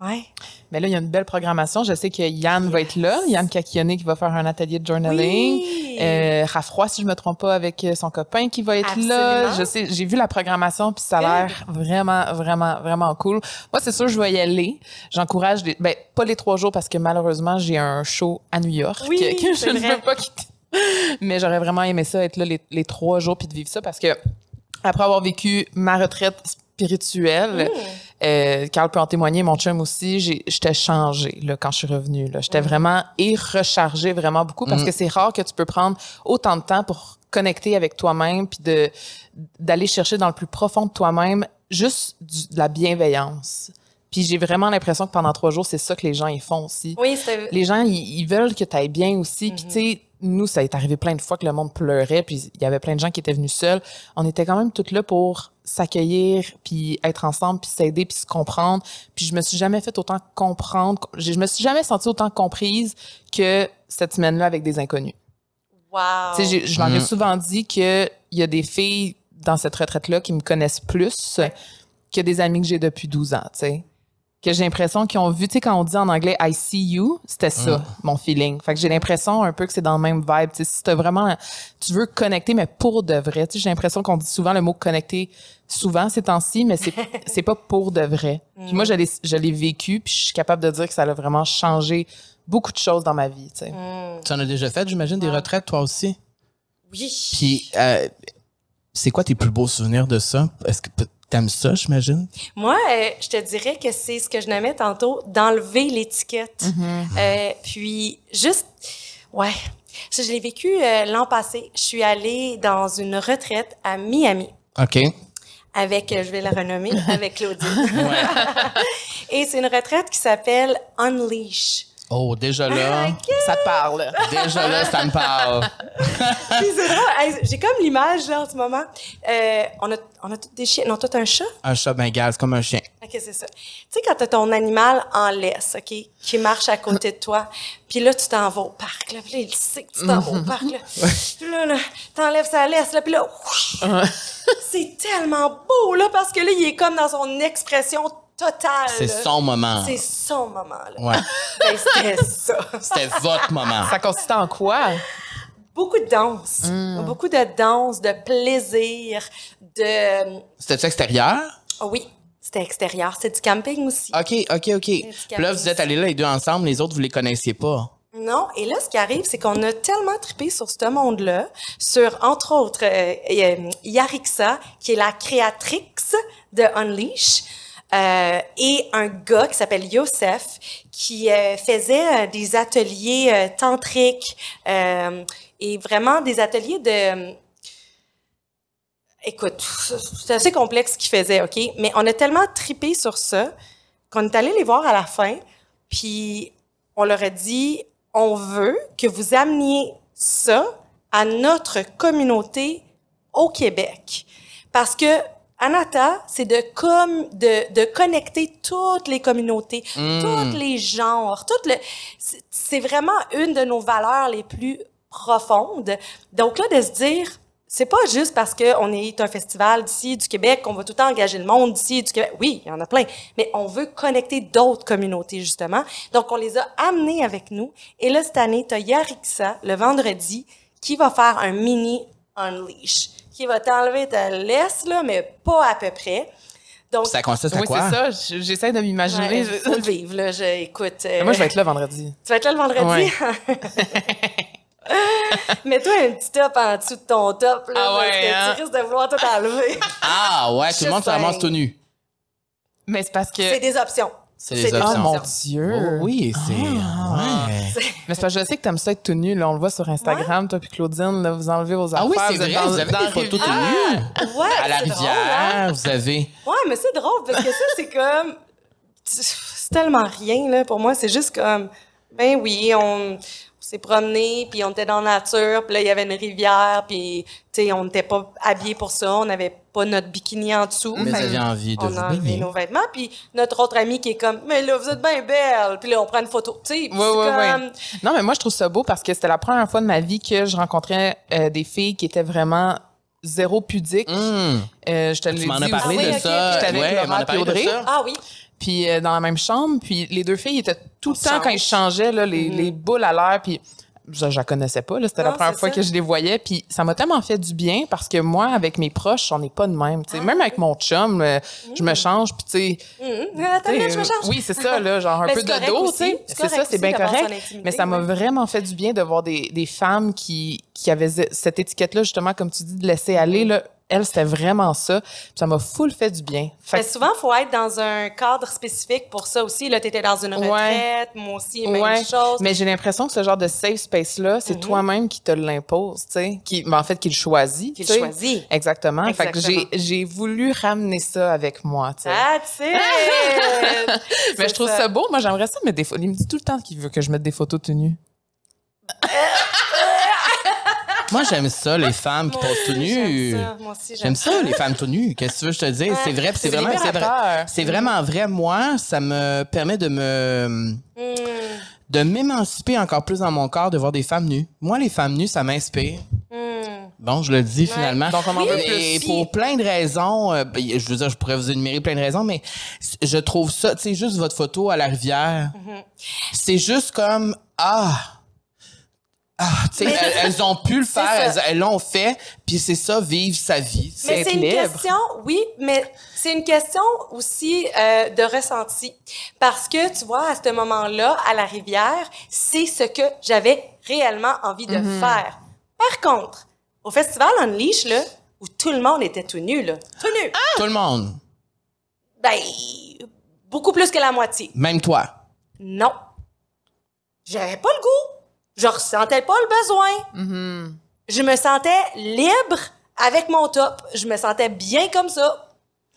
Ouais. Mais là, il y a une belle programmation. Je sais que Yann va être là. Yann Kakionné qui va faire un atelier de journaling. Oui. Euh, si je me trompe pas, avec euh, son copain qui va être là. Je sais, j'ai vu la programmation puis ça a l'air vraiment, vraiment, vraiment cool. Moi, c'est sûr, je vais y aller. J'encourage ben, pas les trois jours parce que malheureusement, j'ai un show à New York Oui, que, que je ne vrai. peux pas quitter. Mais j'aurais vraiment aimé ça, être là les, les trois jours puis de vivre ça parce que après avoir vécu ma retraite spirituelle, euh, Carl peut en témoigner, mon chum aussi, j'ai- j'étais changée là, quand je suis revenue. là. J'étais vraiment et rechargée vraiment beaucoup parce que c'est rare que tu peux prendre autant de temps pour connecter avec toi-même puis de d'aller chercher dans le plus profond de toi-même juste du- de la bienveillance. Puis j'ai vraiment l'impression que pendant trois jours, c'est ça que les gens ils font aussi Oui, c'est les gens, ils, ils veulent que tu ailles bien aussi. Puis, tu sais, nous, ça est arrivé plein de fois que le monde pleurait, puis il y avait plein de gens qui étaient venus seuls. On était quand même toutes là pour s'accueillir, puis être ensemble, puis s'aider, puis se comprendre. Puis je me suis jamais fait autant comprendre, je je me suis jamais sentie autant comprise que cette semaine-là avec des inconnus. wow. Tu sais, j'ai- je leur ai Mm. souvent dit que il y a des filles dans cette retraite-là qui me connaissent plus que des amis que j'ai depuis 12 ans, tu sais. Que j'ai l'impression qu'ils ont vu, tu sais, quand on dit en anglais I see you, c'était ça, mon feeling. Fait que j'ai l'impression un peu que c'est dans le même vibe. Tu sais, si t'as vraiment, tu veux connecter, mais pour de vrai. Tu sais, j'ai l'impression qu'on dit souvent le mot connecter souvent ces temps-ci, mais c'est, c'est pas pour de vrai. Puis moi, je l'ai, je l'ai vécu, puis je suis capable de dire que ça a vraiment changé beaucoup de choses dans ma vie, tu sais. Tu en as déjà fait, j'imagine, des retraites, toi aussi? Oui. Puis, euh, c'est quoi tes plus beaux souvenirs de ça? Est-ce que t'aimes ça, j'imagine? Moi, euh, je te dirais que c'est ce que je nommais tantôt, d'enlever l'étiquette. Euh, puis, juste, ouais. Ça, je l'ai vécu euh, l'an passé. Je suis allée dans une retraite à Miami OK. avec, je vais la renommer, avec Claudine. Et c'est une retraite qui s'appelle Unleash. Oh, déjà là, Ça te parle. déjà là, ça me parle. Puis c'est drôle, j'ai comme l'image là en ce moment. Euh, on a, on a tous des chiens, non, tout un chat? Un chat bengal, c'est comme un chien. OK, c'est ça. Tu sais, quand t'as ton animal en laisse, OK, qui marche à côté de toi, puis là, tu t'en vas au parc, là, puis là, il sait que tu t'en vas au parc, là. Puis là, là, t'enlèves sa laisse, là, puis là, c'est tellement beau, là, parce que là, il est comme dans son expression totale. C'est son moment. C'est son moment, là. Ouais. Ben, c'était ça. C'était votre moment. Ça consistait en quoi? Beaucoup de danse. Beaucoup de danse, de plaisir, de... C'était extérieur? Oh oui, c'était extérieur. C'est du camping aussi. OK, OK, OK. Puis là, vous êtes allés là les deux ensemble, les autres, vous les connaissiez pas. Non, et là, ce qui arrive, c'est qu'on a tellement trippé sur ce monde-là, sur, entre autres, euh, euh, Yarixa, qui est la créatrice de Unleash, euh, et un gars qui s'appelle Yosef, qui euh, faisait euh, des ateliers euh, tantriques euh, et vraiment des ateliers de... Écoute, c'est assez complexe ce qu'il faisait, OK? Mais on a tellement trippé sur ça qu'on est allé les voir à la fin, puis on leur a dit on veut que vous ameniez ça à notre communauté au Québec. Parce que Anata, c'est de, de, de connecter toutes les communautés, tous les genres, toutes le, c'est- vraiment une de nos valeurs les plus profondes. Donc là, de se dire, c'est pas juste parce qu'on est un festival d'ici, du Québec, qu'on va tout le temps engager le monde d'ici, du Québec. Oui, il y en a plein. Mais on veut connecter d'autres communautés, justement. Donc, on les a amenés avec nous. Et là, cette année, t'as Yarixa, le vendredi, qui va faire un mini unleash, qui va t'enlever ta laisse, là, mais pas à peu près. Donc, Ça consiste à Oui, quoi? c'est ça. J'essaie de m'imaginer. ouais, Je- faut le vivre, là. Je, écoute. euh, Moi, je vais être là vendredi. tu vas être là le vendredi? Mets-toi un petit top en dessous de ton top, là, Ah ouais, parce que hein? tu risques de vouloir tout enlever. Ah, ouais, tout le monde se ramasse tout nu. Mais c'est parce C'est que. des options. C'est C'est des Oh options. mon options. Dieu. Oh, oui, c'est. Ah. ouais. Mais c'est parce que je sais que t'aimes ça être tout nu. Là, on le voit sur Instagram, toi puis Claudine, là, vous enlevez vos Ah affaires. oui, c'est vrai, dans- vous avez dans des la photos rivière. tenues Ouais, à la drôle, hein? rivière. Vous avez. Ouais, mais c'est drôle parce que ça, c'est comme. C'est tellement rien, là. Pour moi, c'est juste comme. Ben oui, on s'est promené, puis on était dans la nature, puis là, il y avait une rivière, puis, tu sais, on n'était pas habillés pour ça, on n'avait pas notre bikini en dessous. Mais Fait vous envie de on vous a enlevé nos vêtements, puis notre autre ami qui est comme, mais là, vous êtes bien belle, puis là, on prend une photo. Tu sais, Oui, oui, comme. oui. Non, mais moi, je trouve ça beau parce que c'était la première fois de ma vie que je rencontrais euh, des filles qui étaient vraiment zéro pudiques. Hum. Euh, je te l'ai Tu m'en dit as parlé Ah oui, de ça. Ouais, Laura puis de Audrey. ça. Ah oui. Puis euh, dans la même chambre, puis les deux filles étaient tout le temps quand ils change. changeaient là, les, les boules à l'air, puis je, je la connaissais pas c'était la première fois ça. que je les voyais, puis ça m'a tellement fait du bien parce que moi avec mes proches, on n'est pas de même, sais, même avec mon chum, euh, je me change, puis tu sais, Attends, je me change. oui c'est ça là, genre un peu de dos, tu aussi. sais, C'est ça, c'est bien correct, mais ça m'a vraiment fait du bien de voir des, des femmes qui qui avaient cette étiquette là justement comme tu dis de laisser aller là. Elle, c'était vraiment ça. Puis ça m'a full fait du bien. Fait Mais souvent, il faut être dans un cadre spécifique pour ça aussi. Là, tu étais dans une Ouais. retraite, moi aussi, même Ouais, chose. Mais j'ai l'impression que ce genre de safe space-là, c'est Mhm. toi-même qui te l'impose, tu sais. Qui, ben, en fait, qui le choisit. Tu sais. choisit. Exactement. Fait que Exactement. j'ai, voulu ramener ça avec moi, tu sais. Mais je trouve ça. beau. Moi, j'aimerais ça mettre des. Il me dit tout le temps qu'il veut que je mette des photos tenues. Moi, j'aime ça, les femmes qui posent tout nus. j'aime ça. Moi aussi, j'aime J'aime ça, les femmes tout nues. Qu'est-ce que tu veux que je te dise? C'est vrai, c'est vraiment, c'est vrai. C'est vraiment vrai. Moi, ça me permet de me, Hum. de m'émanciper encore plus dans mon corps de voir des femmes nues. Moi, les femmes nues, ça m'inspire. Hum. Bon, je le dis finalement. Donc, on en veut Et plus. pour plein de raisons, euh, ben, je veux dire, je pourrais vous énumérer plein de raisons, mais je trouve ça, tu sais, juste votre photo à la rivière, Mm-hmm. c'est juste comme, ah, ah, tu sais, elles, elles ont pu le faire, elles ça. elles l'ont fait, puis c'est ça, vivre sa vie. Être c'est une libre. question, oui, mais c'est une question aussi euh, de ressenti. Parce que, tu vois, à ce moment-là, à la rivière, c'est ce que j'avais réellement envie de Mhm. faire. Par contre, au festival Unleash, là, où tout le monde était tout nu, là, tout nu, Tout le monde, ben, beaucoup plus que la moitié. même toi. Non. J'avais pas le goût. Je ressentais pas le besoin. Mm-hmm. Je me sentais libre avec mon top. Je me sentais bien comme ça.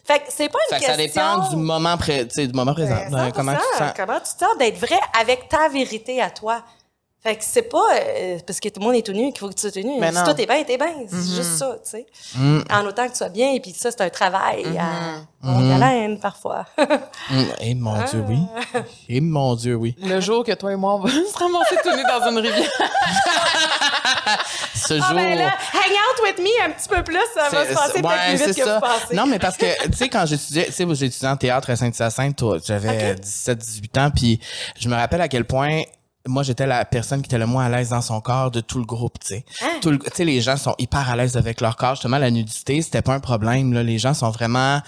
Fait que c'est pas une Fait que ça question... dépend du moment, pré- du moment présent. Ben, comment tu 100%. te sens. Comment tu te sens d'être vrai avec ta vérité à toi? Fait que c'est pas euh, parce que tout le monde est tout nu qu'il faut que tu sois tout nu. Mais si toi t'es bien, t'es bien. C'est juste ça, tu sais. Mm. En autant que tu sois bien, et puis ça, c'est un travail à longue haleine parfois. Mm. Eh mon Dieu, oui. Ah. Eh mon Dieu, oui. Le jour que toi et moi, on va se ramasser tout nus dans une rivière. Ce Ah jour. ben là, hang out with me un petit peu plus, ça va se passer ouais, plus vite c'est que ça. vous pensez. Non, mais parce que, tu sais, quand j'étudiais, tu sais, étudié en théâtre à Saint-Hyacinthe, j'avais 17, 18 ans, puis je me rappelle à quel point moi, j'étais la personne qui était le moins à l'aise dans son corps de tout le groupe, tu sais. Hein? Tout Tu sais, les gens sont hyper à l'aise avec leur corps. Justement, la nudité, c'était pas un problème, là. Les gens sont vraiment...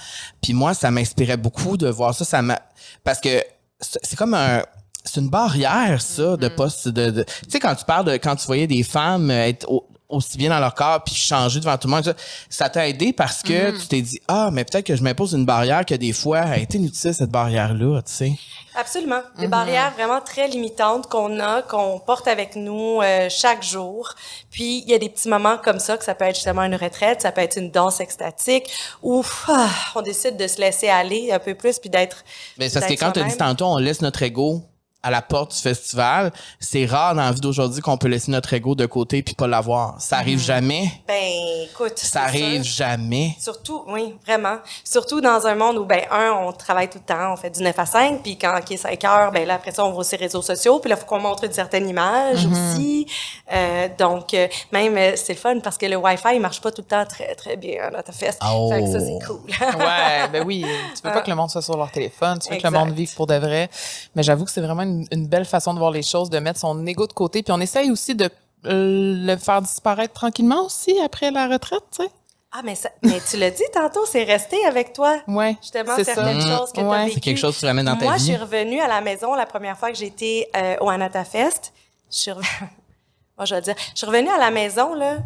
Puis moi, ça m'inspirait beaucoup de voir ça. Ça m'a... Parce que c'est comme un... C'est une barrière, ça, de pas... se- De, de- Tu sais, quand tu parles de... Quand tu voyais des femmes euh, être au- aussi bien dans leur corps puis changer devant tout le monde, ça- t'a aidé parce que tu t'es dit, ah, mais peut-être que je m'impose une barrière que des fois a été inutile, cette barrière-là, tu sais. Absolument. Des barrières vraiment très limitantes qu'on a, qu'on porte avec nous euh, chaque jour. Puis, il y a des petits moments comme ça, que ça peut être justement une retraite, ça peut être une danse extatique, où ah, on décide de se laisser aller un peu plus, puis d'être Mais c'est parce que quand tu as dit tantôt, on laisse notre ego à la porte du festival, c'est rare dans la vie d'aujourd'hui qu'on peut laisser notre ego de côté puis pas l'avoir. Ça arrive jamais. Ben, écoute. Ça arrive sûr. jamais. Surtout, oui, vraiment. Surtout dans un monde où, ben, un, on travaille tout le temps, on fait du 9 à 5, puis quand il est 5 heures, ben là, après ça, on va sur les réseaux sociaux, puis là, il faut qu'on montre une certaine image aussi. Euh, donc, euh, même, euh, c'est le fun parce que le Wi-Fi, il marche pas tout le temps très, très bien à notre fest. Oh. Fait que ça, c'est cool. Ouais, ben oui. Tu veux pas que le monde soit sur leur téléphone, tu veux que le Exact. monde vive pour de vrai. Mais j'avoue que c'est vraiment une, une belle façon de voir les choses, de mettre son ego de côté. Puis on essaye aussi de euh, le faire disparaître tranquillement aussi après la retraite, tu sais. Ah, mais, ça, mais tu l'as dit tantôt, c'est resté avec toi. Ouais. Justement, c'est ça. certaines choses que tu Ouais. as C'est C'est quelque chose que tu ramènes dans ta Moi, je vie. suis revenue à la maison la première fois que j'étais euh, au Anata Fest. Je suis revenue... Moi, je vais le dire. Je suis revenue à la maison, là,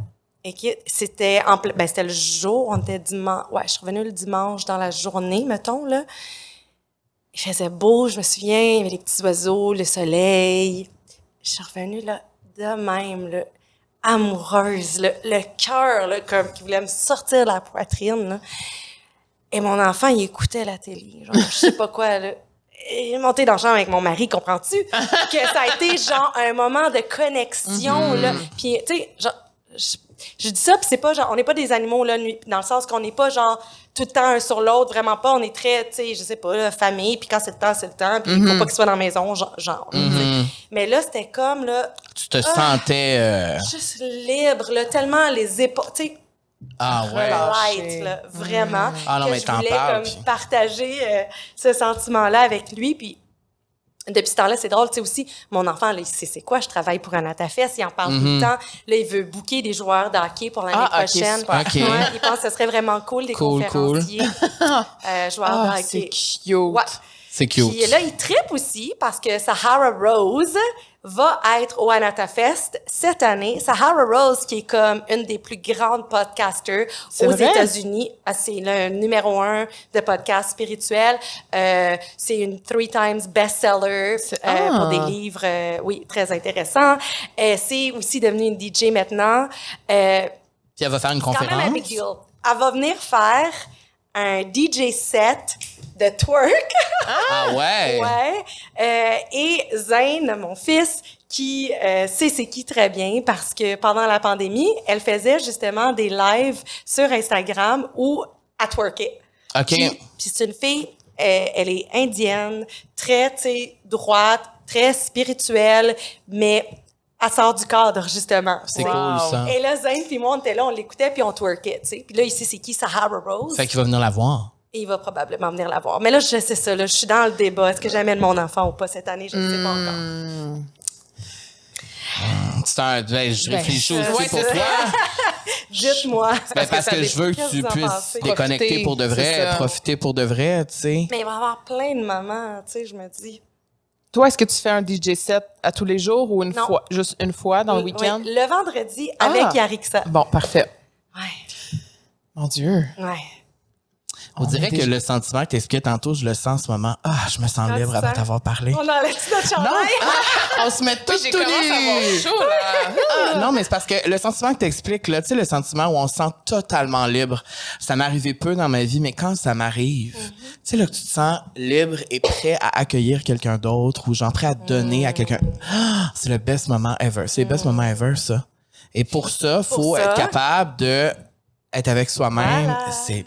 et que c'était en ple- ben, c'était le jour, on était dimanche. Ouais, je suis revenue le dimanche dans la journée, mettons, là. Il faisait beau, je me souviens, il y avait les petits oiseaux, le soleil. Je suis revenue là, de même, là, amoureuse, le, le cœur, là, comme qui voulait me sortir de la poitrine. là. Et mon enfant, il écoutait la télé, genre, je sais pas quoi, là. Il est monté dans la chambre avec mon mari, comprends-tu? que ça a été, genre, un moment de connexion, là. Puis, tu sais, genre, je, je dis ça, puis c'est pas genre, on n'est pas des animaux, là, dans le sens qu'on n'est pas, genre, tout le temps un sur l'autre, vraiment pas. On est très, tu sais, je sais pas, famille, puis quand c'est le temps, c'est le temps, puis il faut pas qu'il soit dans la maison, genre. sais. Mais là, c'était comme, là, Tu te sentais. euh, juste libre, là, tellement les épaules, tu sais, Ah ouais. light, là, vraiment. Ah non, que mais je t'en voulais parles, comme puis- partager euh, ce sentiment-là avec lui, puis depuis ce temps-là, c'est drôle, tu sais aussi, mon enfant, là, il sait c'est quoi, je travaille pour Anatafest, il en parle tout le temps. Là, il veut booker des joueurs de hockey pour l'année Ah, prochaine. super. Ok. Ouais, il pense que ce serait vraiment cool, des Cool, cool. conférenciers, euh, joueurs Ah, de c'est cute. Ouais. C'est cute. Puis là, il tripe aussi parce que Sahara Rose va être au Anatafest cette année. Sahara Rose, qui est comme une des plus grandes podcasters aux? États-Unis. Ah, C'est le numéro un de podcast spirituel. Euh, c'est une three times bestseller C'est- euh, ah. pour des livres, euh, oui, très intéressants. Euh, c'est aussi devenu une DJ maintenant. Euh, Puis elle va faire une quand même un conférence? Elle va venir faire un DJ set de twerk. Ah ouais. Ouais. Euh, et Zayn, mon fils, qui euh, sait c'est qui très bien parce que pendant la pandémie, elle faisait justement des lives sur Instagram où elle twerkait. OK. Puis, c'est une fille, euh, elle est indienne, très, tu sais, droite, très spirituelle, mais elle sort du cadre, justement. C'est cool ça. Et là, Zayn puis moi, on était là, on l'écoutait, puis on twerkait, tu sais. Puis là, ici, c'est qui? Sahara Rose. Fait qu'il va venir la voir. Et il va probablement venir la voir. Mais là, je sais ça, là, je suis dans le débat. Est-ce que j'amène mon enfant ou pas cette année? Je ne sais pas encore. C'est un, ben, je Ben, réfléchis aussi ouais, pour toi. Dites-moi. Ben, parce que je veux que tu puisses déconnecter Profiter, pour de vrai, profiter pour de vrai, tu sais. Mais il va y avoir plein de moments, tu sais, je me dis. Toi, est-ce que tu fais un DJ set à tous les jours ou une Non. fois, juste une fois dans le week-end? oui, le vendredi avec Ah. Yarixa. Bon, parfait. Ouais, Mon Dieu. ouais. On, On dirait que déjà- le sentiment que t'expliquais tantôt, je le sens en ce moment. Ah, je me sens Ah, libre avant sens? d'avoir parlé. On enlève notre chandail. On se met chaud, là. Ah, non, mais c'est parce que le sentiment que t'expliques, là, tu sais, le sentiment où on se sent totalement libre, ça m'est arrivé peu dans ma vie, mais quand ça m'arrive, Mm-hmm. tu sais, là, que tu te sens libre et prêt à accueillir quelqu'un d'autre ou genre prêt à donner à quelqu'un. Ah, c'est le best moment ever. C'est le best moment ever, ça. Et pour ça, faut ça- être capable de être avec soi-même. Voilà. C'est,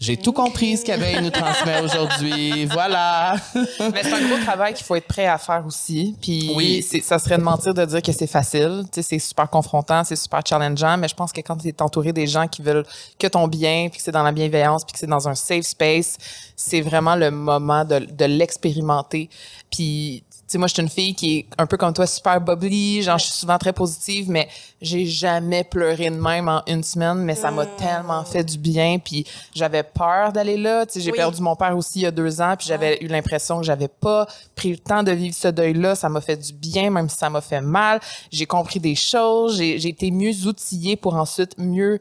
j'ai tout compris ce qu'Abeille nous transmet aujourd'hui. Voilà. Mais c'est un gros travail qu'il faut être prêt à faire aussi. Puis Oui. ça serait de mentir de dire que c'est facile. Tu sais, c'est super confrontant, c'est super challengeant, mais je pense que quand tu es entouré des gens qui veulent que ton bien, puis que c'est dans la bienveillance, puis que c'est dans un safe space, c'est vraiment le moment de, de l'expérimenter. Puis tu sais, moi, je suis une fille qui est un peu comme toi, super bubbly, genre, je suis souvent très positive, mais j'ai jamais pleuré de même en une semaine, mais ça m'a tellement fait du bien, puis j'avais peur d'aller là, tu sais, j'ai Oui. perdu mon père aussi il y a deux ans, puis j'avais eu l'impression que j'avais pas pris le temps de vivre ce deuil-là, ça m'a fait du bien, même si ça m'a fait mal, j'ai compris des choses, j'ai j'ai été mieux outillée pour ensuite mieux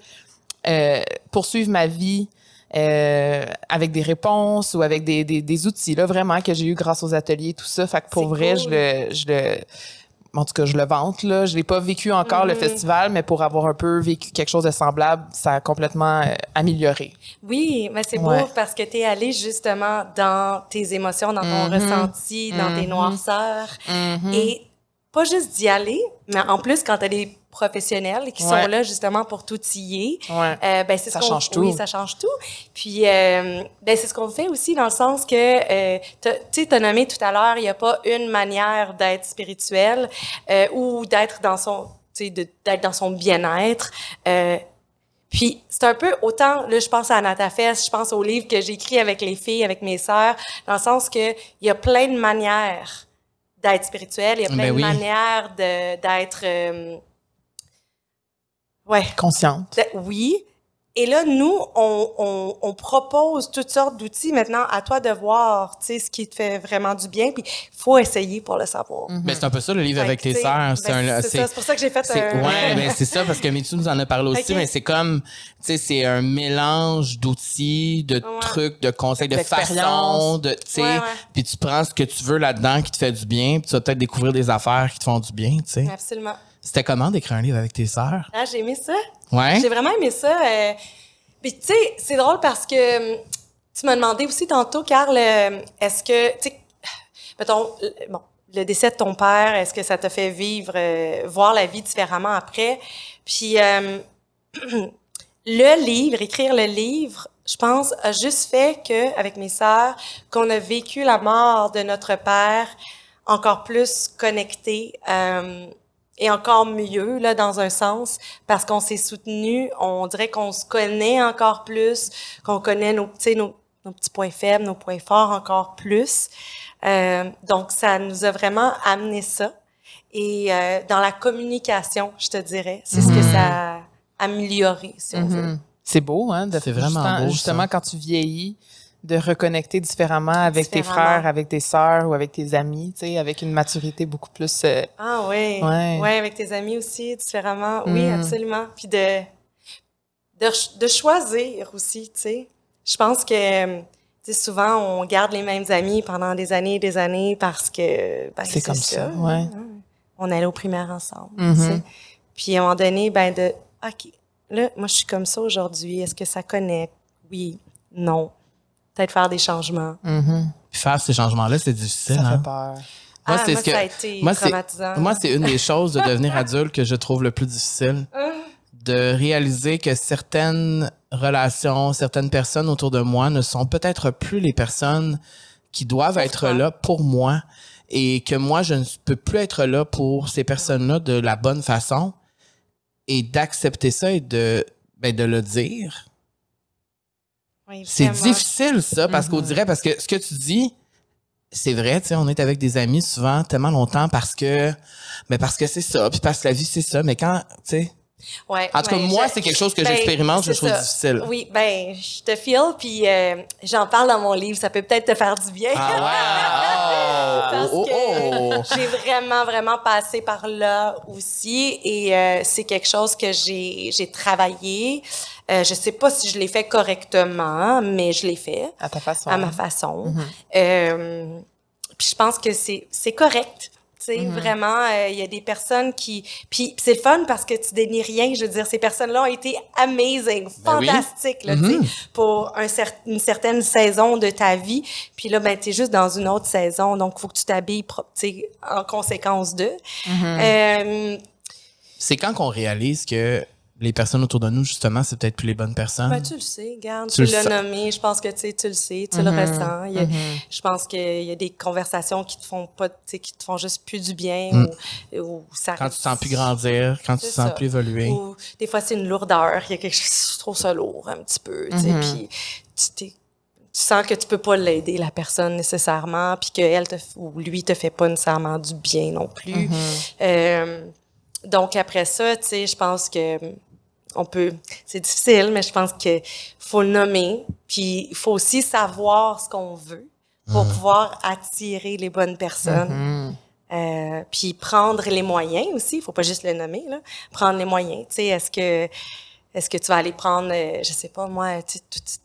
euh, poursuivre ma vie euh, avec des réponses ou avec des, des, des outils là vraiment que j'ai eu grâce aux ateliers tout ça fait que pour vrai cool. je le je le en tout cas je le vante là je l'ai pas vécu encore le Mhm. festival mais pour avoir un peu vécu quelque chose de semblable ça a complètement euh, amélioré Oui, mais c'est Ouais. beau parce que tu es allé justement dans tes émotions, dans ton Mhm. ressenti, dans tes Mhm. noirceurs. Et pas juste d'y aller, mais en plus, quand tu as des professionnels qui Ouais. sont là justement pour t'outiller, ouais euh, ben, c'est Ça ce change tout. Oui, ça change tout. Puis, euh, ben, c'est ce qu'on fait aussi dans le sens que, euh, t'as- tu sais, tu as nommé tout à l'heure, il n'y a pas une manière d'être spirituel euh, ou d'être dans son, tu sais, de- d'être dans son bien-être. Puis, c'est un peu autant, là, je pense à Anatafest, je pense au livre que j'ai écrit avec les filles, avec mes sœurs, dans le sens que il y a plein de manières d'être spirituel, il y a plein Ben de oui. manières de- d'être... euh, ouais, consciente de- oui. Et là, nous, on, on, on propose toutes sortes d'outils. Maintenant, à toi de voir, tu sais, ce qui te fait vraiment du bien. Puis, il faut essayer pour le savoir. Mais c'est un peu ça, le livre Fait avec tes sœurs. ben, C'est un- c'est ça, c'est pour ça que j'ai fait un- Ouais, ben, c'est ça, parce que Mitsu nous en a parlé aussi, mais c'est comme, tu sais, c'est un mélange d'outils, de trucs, de conseils, de façons, de, tu sais, Ouais, ouais. puis tu prends ce que tu veux là-dedans qui te fait du bien, puis tu vas peut-être découvrir des affaires qui te font du bien, tu sais. Absolument. C'était comment d'écrire un livre avec tes sœurs? Ah, j'ai aimé ça. Ouais? J'ai vraiment aimé ça. euh, Puis, tu sais, c'est drôle parce que hum, tu m'as demandé aussi tantôt, Carl, euh, est-ce que, tu sais, mettons, le- bon, le décès de ton père, est-ce que ça t'a fait vivre, euh, voir la vie différemment après? Puis, euh, le livre, écrire le livre, je pense, a juste fait que, avec mes sœurs, qu'on a vécu la mort de notre père encore plus connecté euh, et encore mieux, là, dans un sens, parce qu'on s'est soutenu, on dirait qu'on se connaît encore plus, qu'on connaît nos, tu sais, nos, nos petits points faibles, nos points forts encore plus. Euh, donc, ça nous a vraiment amené ça. Et euh, dans la communication, je te dirais, c'est ce que ça a amélioré, si on veut. Mhm. C'est beau, hein? de- C'est vraiment justement, beau, Justement, ça. quand tu vieillis, de reconnecter différemment avec tes frères, avec tes sœurs ou avec tes amis, tu sais, avec une maturité beaucoup plus. euh, Ah oui. Ouais. Ouais, avec tes amis aussi, différemment. Oui, Mm. absolument. Puis de, de, de choisir aussi, tu sais. Je pense que, tu sais, souvent, on garde les mêmes amis pendant des années et des années parce que, ben, C'est comme ça, ouais. hein. On allait au primaire ensemble, tu sais. Puis à un moment donné, ben de, OK, là, moi, je suis comme ça aujourd'hui. Est-ce que ça connecte? Oui, non. Peut-être faire des changements. mhm. Puis faire ces changements-là, c'est difficile, Ça hein? fait peur. Moi, ah, c'est moi, ce que- ça a été moi, traumatisant. Moi, c'est une des choses de devenir adulte que je trouve le plus difficile. De réaliser que certaines relations, certaines personnes autour de moi ne sont peut-être plus les personnes qui doivent être toi. là pour moi et que moi, je ne peux plus être là pour ces personnes-là de la bonne façon et d'accepter ça et de, ben, de le dire. Oui, C'est difficile, ça, parce qu'on dirait, parce que ce que tu dis, c'est vrai, tu sais, on est avec des amis souvent tellement longtemps parce que, mais parce que c'est ça, puis parce que la vie, c'est ça, mais quand, tu sais, Ouais, en tout cas, ben, moi, c'est quelque chose que ben, j'expérimente, je trouve ça. difficile. Oui, ben, je te file, puis euh, j'en parle dans mon livre. Ça peut peut-être te faire du bien. Ah Parce ouais, oh, oh, oh. que j'ai vraiment, vraiment passé par là aussi. Et euh, c'est quelque chose que j'ai j'ai travaillé. Euh, je sais pas si je l'ai fait correctement, mais je l'ai fait À ta façon. à ma façon. Euh, puis je pense que c'est c'est correct. Tu sais, vraiment, euh, il y a des personnes qui... Puis c'est le fun parce que tu dénies rien. Je veux dire, ces personnes-là ont été amazing, Ben oui. fantastiques, là, tu sais, pour un cer- une certaine saison de ta vie. Puis là, ben, tu es juste dans une autre saison, donc il faut que tu t'habilles pro- tu sais, en conséquence d'eux. Euh, C'est quand qu'on réalise que les personnes autour de nous, justement, c'est peut-être plus les bonnes personnes. Ben, tu le sais, regarde, Tu tu, le l'as nommé, je pense que tu sais, tu le sais, tu le ressens. Il y a- Je pense qu'il y a des conversations qui te font pas, tu sais, qui te font juste plus du bien ou, ou ça quand tu te sens plus grandir, quand tu te sens ça. plus évoluer. Ou des fois, c'est une lourdeur. Il y a quelque chose, je trouve ça lourd un petit peu, tu sais, puis tu t'es- tu sens que tu peux pas l'aider, la personne, nécessairement, puis qu'elle te, ou lui te fait pas nécessairement du bien non plus. Euh, donc, après ça, tu sais, je pense que on peut, c'est difficile, mais je pense que faut le nommer, puis il faut aussi savoir ce qu'on veut pour pouvoir attirer les bonnes personnes. Euh, puis prendre les moyens aussi, il faut pas juste le nommer là, prendre les moyens. Tu sais, est-ce que est-ce que tu vas aller prendre, euh, je sais pas moi, tu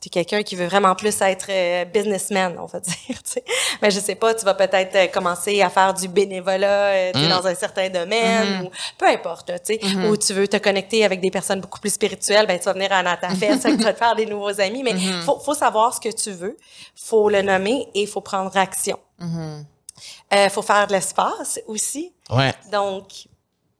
es quelqu'un qui veut vraiment plus être euh, businessman, on va dire, tu sais. Mais je sais pas, tu vas peut-être euh, commencer à faire du bénévolat tu sais, dans un certain domaine ou peu importe, tu sais. Ou tu veux te connecter avec des personnes beaucoup plus spirituelles, ben tu vas venir à Natafest, tu vas te faire des nouveaux amis. Mais faut, faut savoir ce que tu veux, faut le nommer et il faut prendre action. Euh, faut faire de l'espace aussi. Ouais. Donc,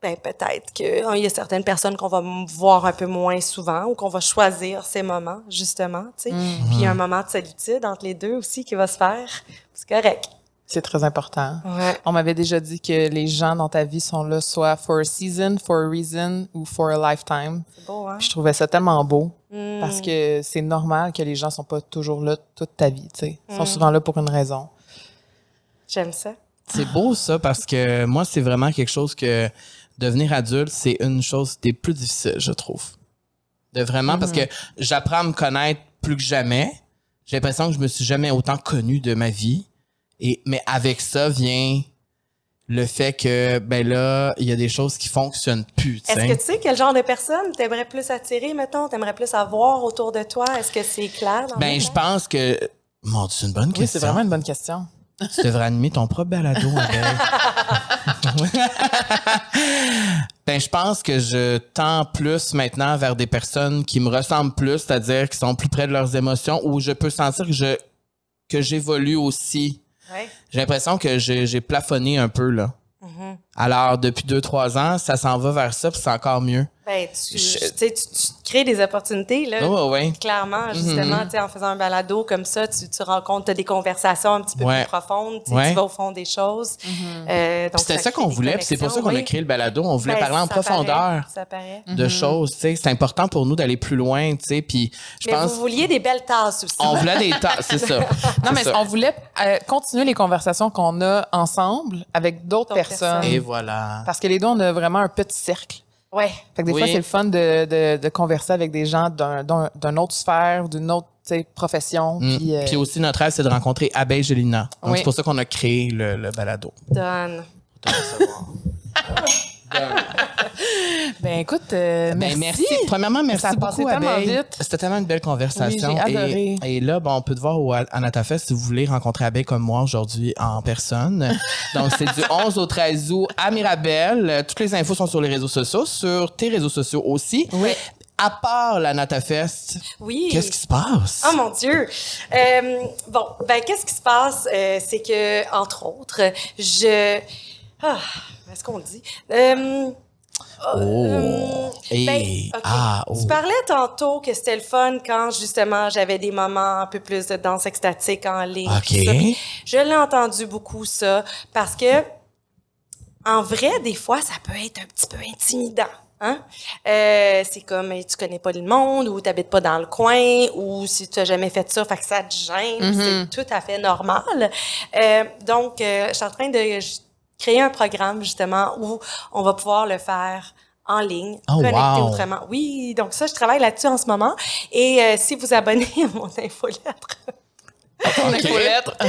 ben, peut-être qu'il y a certaines personnes qu'on va voir un peu moins souvent ou qu'on va choisir ces moments, justement, tu sais. Puis il y a un moment de solitude entre les deux aussi qui va se faire. C'est correct. C'est très important. Ouais. On m'avait déjà dit que les gens dans ta vie sont là soit for a season, for a reason ou for a lifetime. C'est beau, hein? Puis je trouvais ça tellement beau Mm. parce que c'est normal que les gens sont pas toujours là toute ta vie, tu sais. Ils Mm. sont souvent là pour une raison. J'aime ça. C'est beau ça parce que moi, c'est vraiment quelque chose que devenir adulte, c'est une chose des plus difficiles, je trouve. De vraiment, parce que j'apprends à me connaître plus que jamais. J'ai l'impression que je me suis jamais autant connu de ma vie. Et, mais avec ça vient le fait que, ben là, il y a des choses qui fonctionnent plus, tu Est-ce que tu sais quel genre de personne t'aimerais plus attirer, mettons? T'aimerais plus avoir autour de toi? Est-ce que c'est clair? Dans Ben, je pense que, mon Dieu, c'est une bonne Oui, question. c'est vraiment une bonne question. Tu devrais animer ton propre balado, Adèle. ben, je pense que je tends plus maintenant vers des personnes qui me ressemblent plus, c'est-à-dire qui sont plus près de leurs émotions, où je peux sentir que je que j'évolue aussi. Ouais. J'ai l'impression que j'ai j'ai plafonné un peu là. Mm-hmm. Alors depuis deux trois ans, ça s'en va vers ça, puis c'est encore mieux. Ben, tu, Je- tu crées des opportunités, là. Ouais. Clairement, Mhm. justement, tu sais, en faisant un balado comme ça, tu, tu rencontres t'as des conversations un petit peu Ouais. plus profondes, tu sais, Ouais. tu vas au fond des choses. Euh, donc, C'était ça qu'on voulait, puis c'est pour ça qu'on a créé le balado. On voulait Ben, parler en paraît, profondeur ça paraît. de choses, tu sais. C'est important pour nous d'aller plus loin, tu sais. Puis je Mais pense vous vouliez des belles tasses aussi. on voulait des tas, c'est ça. Non, mais ça. on voulait euh, continuer les conversations qu'on a ensemble avec d'autres D'autres personnes. personnes. Et voilà. Parce que les deux, on a vraiment un petit cercle. Ouais. Fait que des Oui. fois, c'est le fun de, de, de converser avec des gens d'un, d'un, d'une autre sphère, d'une autre profession. Mm. Puis, euh, Puis aussi, notre rêve, c'est de rencontrer Abeille Gélina. Donc, Oui. c'est pour ça qu'on a créé le, le balado. Donne. ben écoute, euh, Ben, merci. Premièrement, merci Ça a passé beaucoup, tellement Abeille. vite. C'était tellement une belle conversation. Oui, j'ai adoré. Et, et là, bon, on peut te voir au Anatafest si vous voulez rencontrer Abeille comme moi aujourd'hui en personne. Donc, c'est du 11 au 13 août à Mirabel. Toutes les infos sont sur les réseaux sociaux, sur tes réseaux sociaux aussi. Oui. À part l'Anatafest, Oui. qu'est-ce qui se passe? Oh mon Dieu! Euh, bon, ben, qu'est-ce qui se passe? Euh, c'est que, entre autres, je. Ah, est-ce qu'on le dit? Euh, Oh. Et- ben, ok. ah, oh. Tu parlais tantôt que c'était le fun quand justement j'avais des moments un peu plus de danse extatique en ligne. OK. tout ça. Puis Je l'ai entendu beaucoup ça parce que en vrai, des fois, ça peut être un petit peu intimidant. Hein? Euh, c'est comme euh, tu connais pas le monde ou tu n'habites pas dans le coin ou si tu n'as jamais fait ça, fait que ça te gêne. C'est tout à fait normal. Euh, donc, euh, je suis en train de créer un programme justement où on va pouvoir le faire en ligne, Oh, connecté wow. autrement. Oui, donc ça, je travaille là-dessus en ce moment. Et euh, si vous abonnez à mon infolettre, Ton OK. infolettre.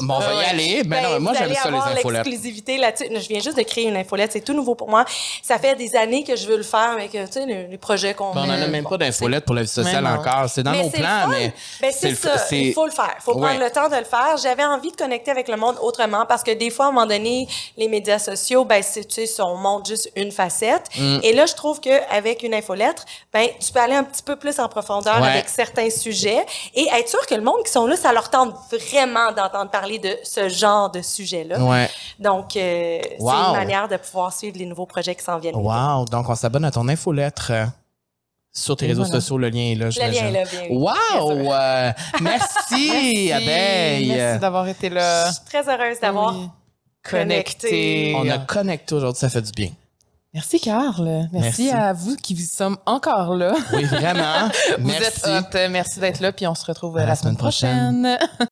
Bon, on va y aller. Ben, non, Ben, moi, j'aime ça, les infolettes. l'exclusivité là-dessus. Je viens juste de créer une infolette, c'est tout nouveau pour moi. Ça fait des années que je veux le faire, mais que, tu sais, les, les projets qu'on Ben, on n'en a même bon, pas d'infolette pour la vie sociale Mais encore. C'est dans mais nos plans, fun. mais. Ben, c'est ça. Il faut le faire. Il faut Ouais. prendre le temps de le faire. J'avais envie de connecter avec le monde autrement parce que des fois, à un moment donné, les médias sociaux, ben, c'est, tu sais, on montre juste une facette. Mm. Et là, je trouve qu'avec une infolettre, ben, tu peux aller un petit peu plus en profondeur Ouais. avec certains sujets et être sûr que le monde qui sont là, ça leur tente vraiment d'entendre parler de ce genre de sujet-là. Ouais. Donc, euh, c'est Wow. une manière de pouvoir suivre les nouveaux projets qui s'en viennent. Wow. Donc, on s'abonne à ton infolettre euh, sur tes réseaux voilà. sociaux. Le lien est là. Le lien est là, bien. Wow! Euh, merci, Abeille. Merci d'avoir été là. Je suis très heureuse d'avoir Oui. connecté. On a connecté aujourd'hui, ça fait du bien. Merci, Carl. Merci, Merci. à vous qui sommes encore là. Oui, vraiment. Vous merci. êtes hot. Merci d'être là, puis on se retrouve À la, semaine prochaine.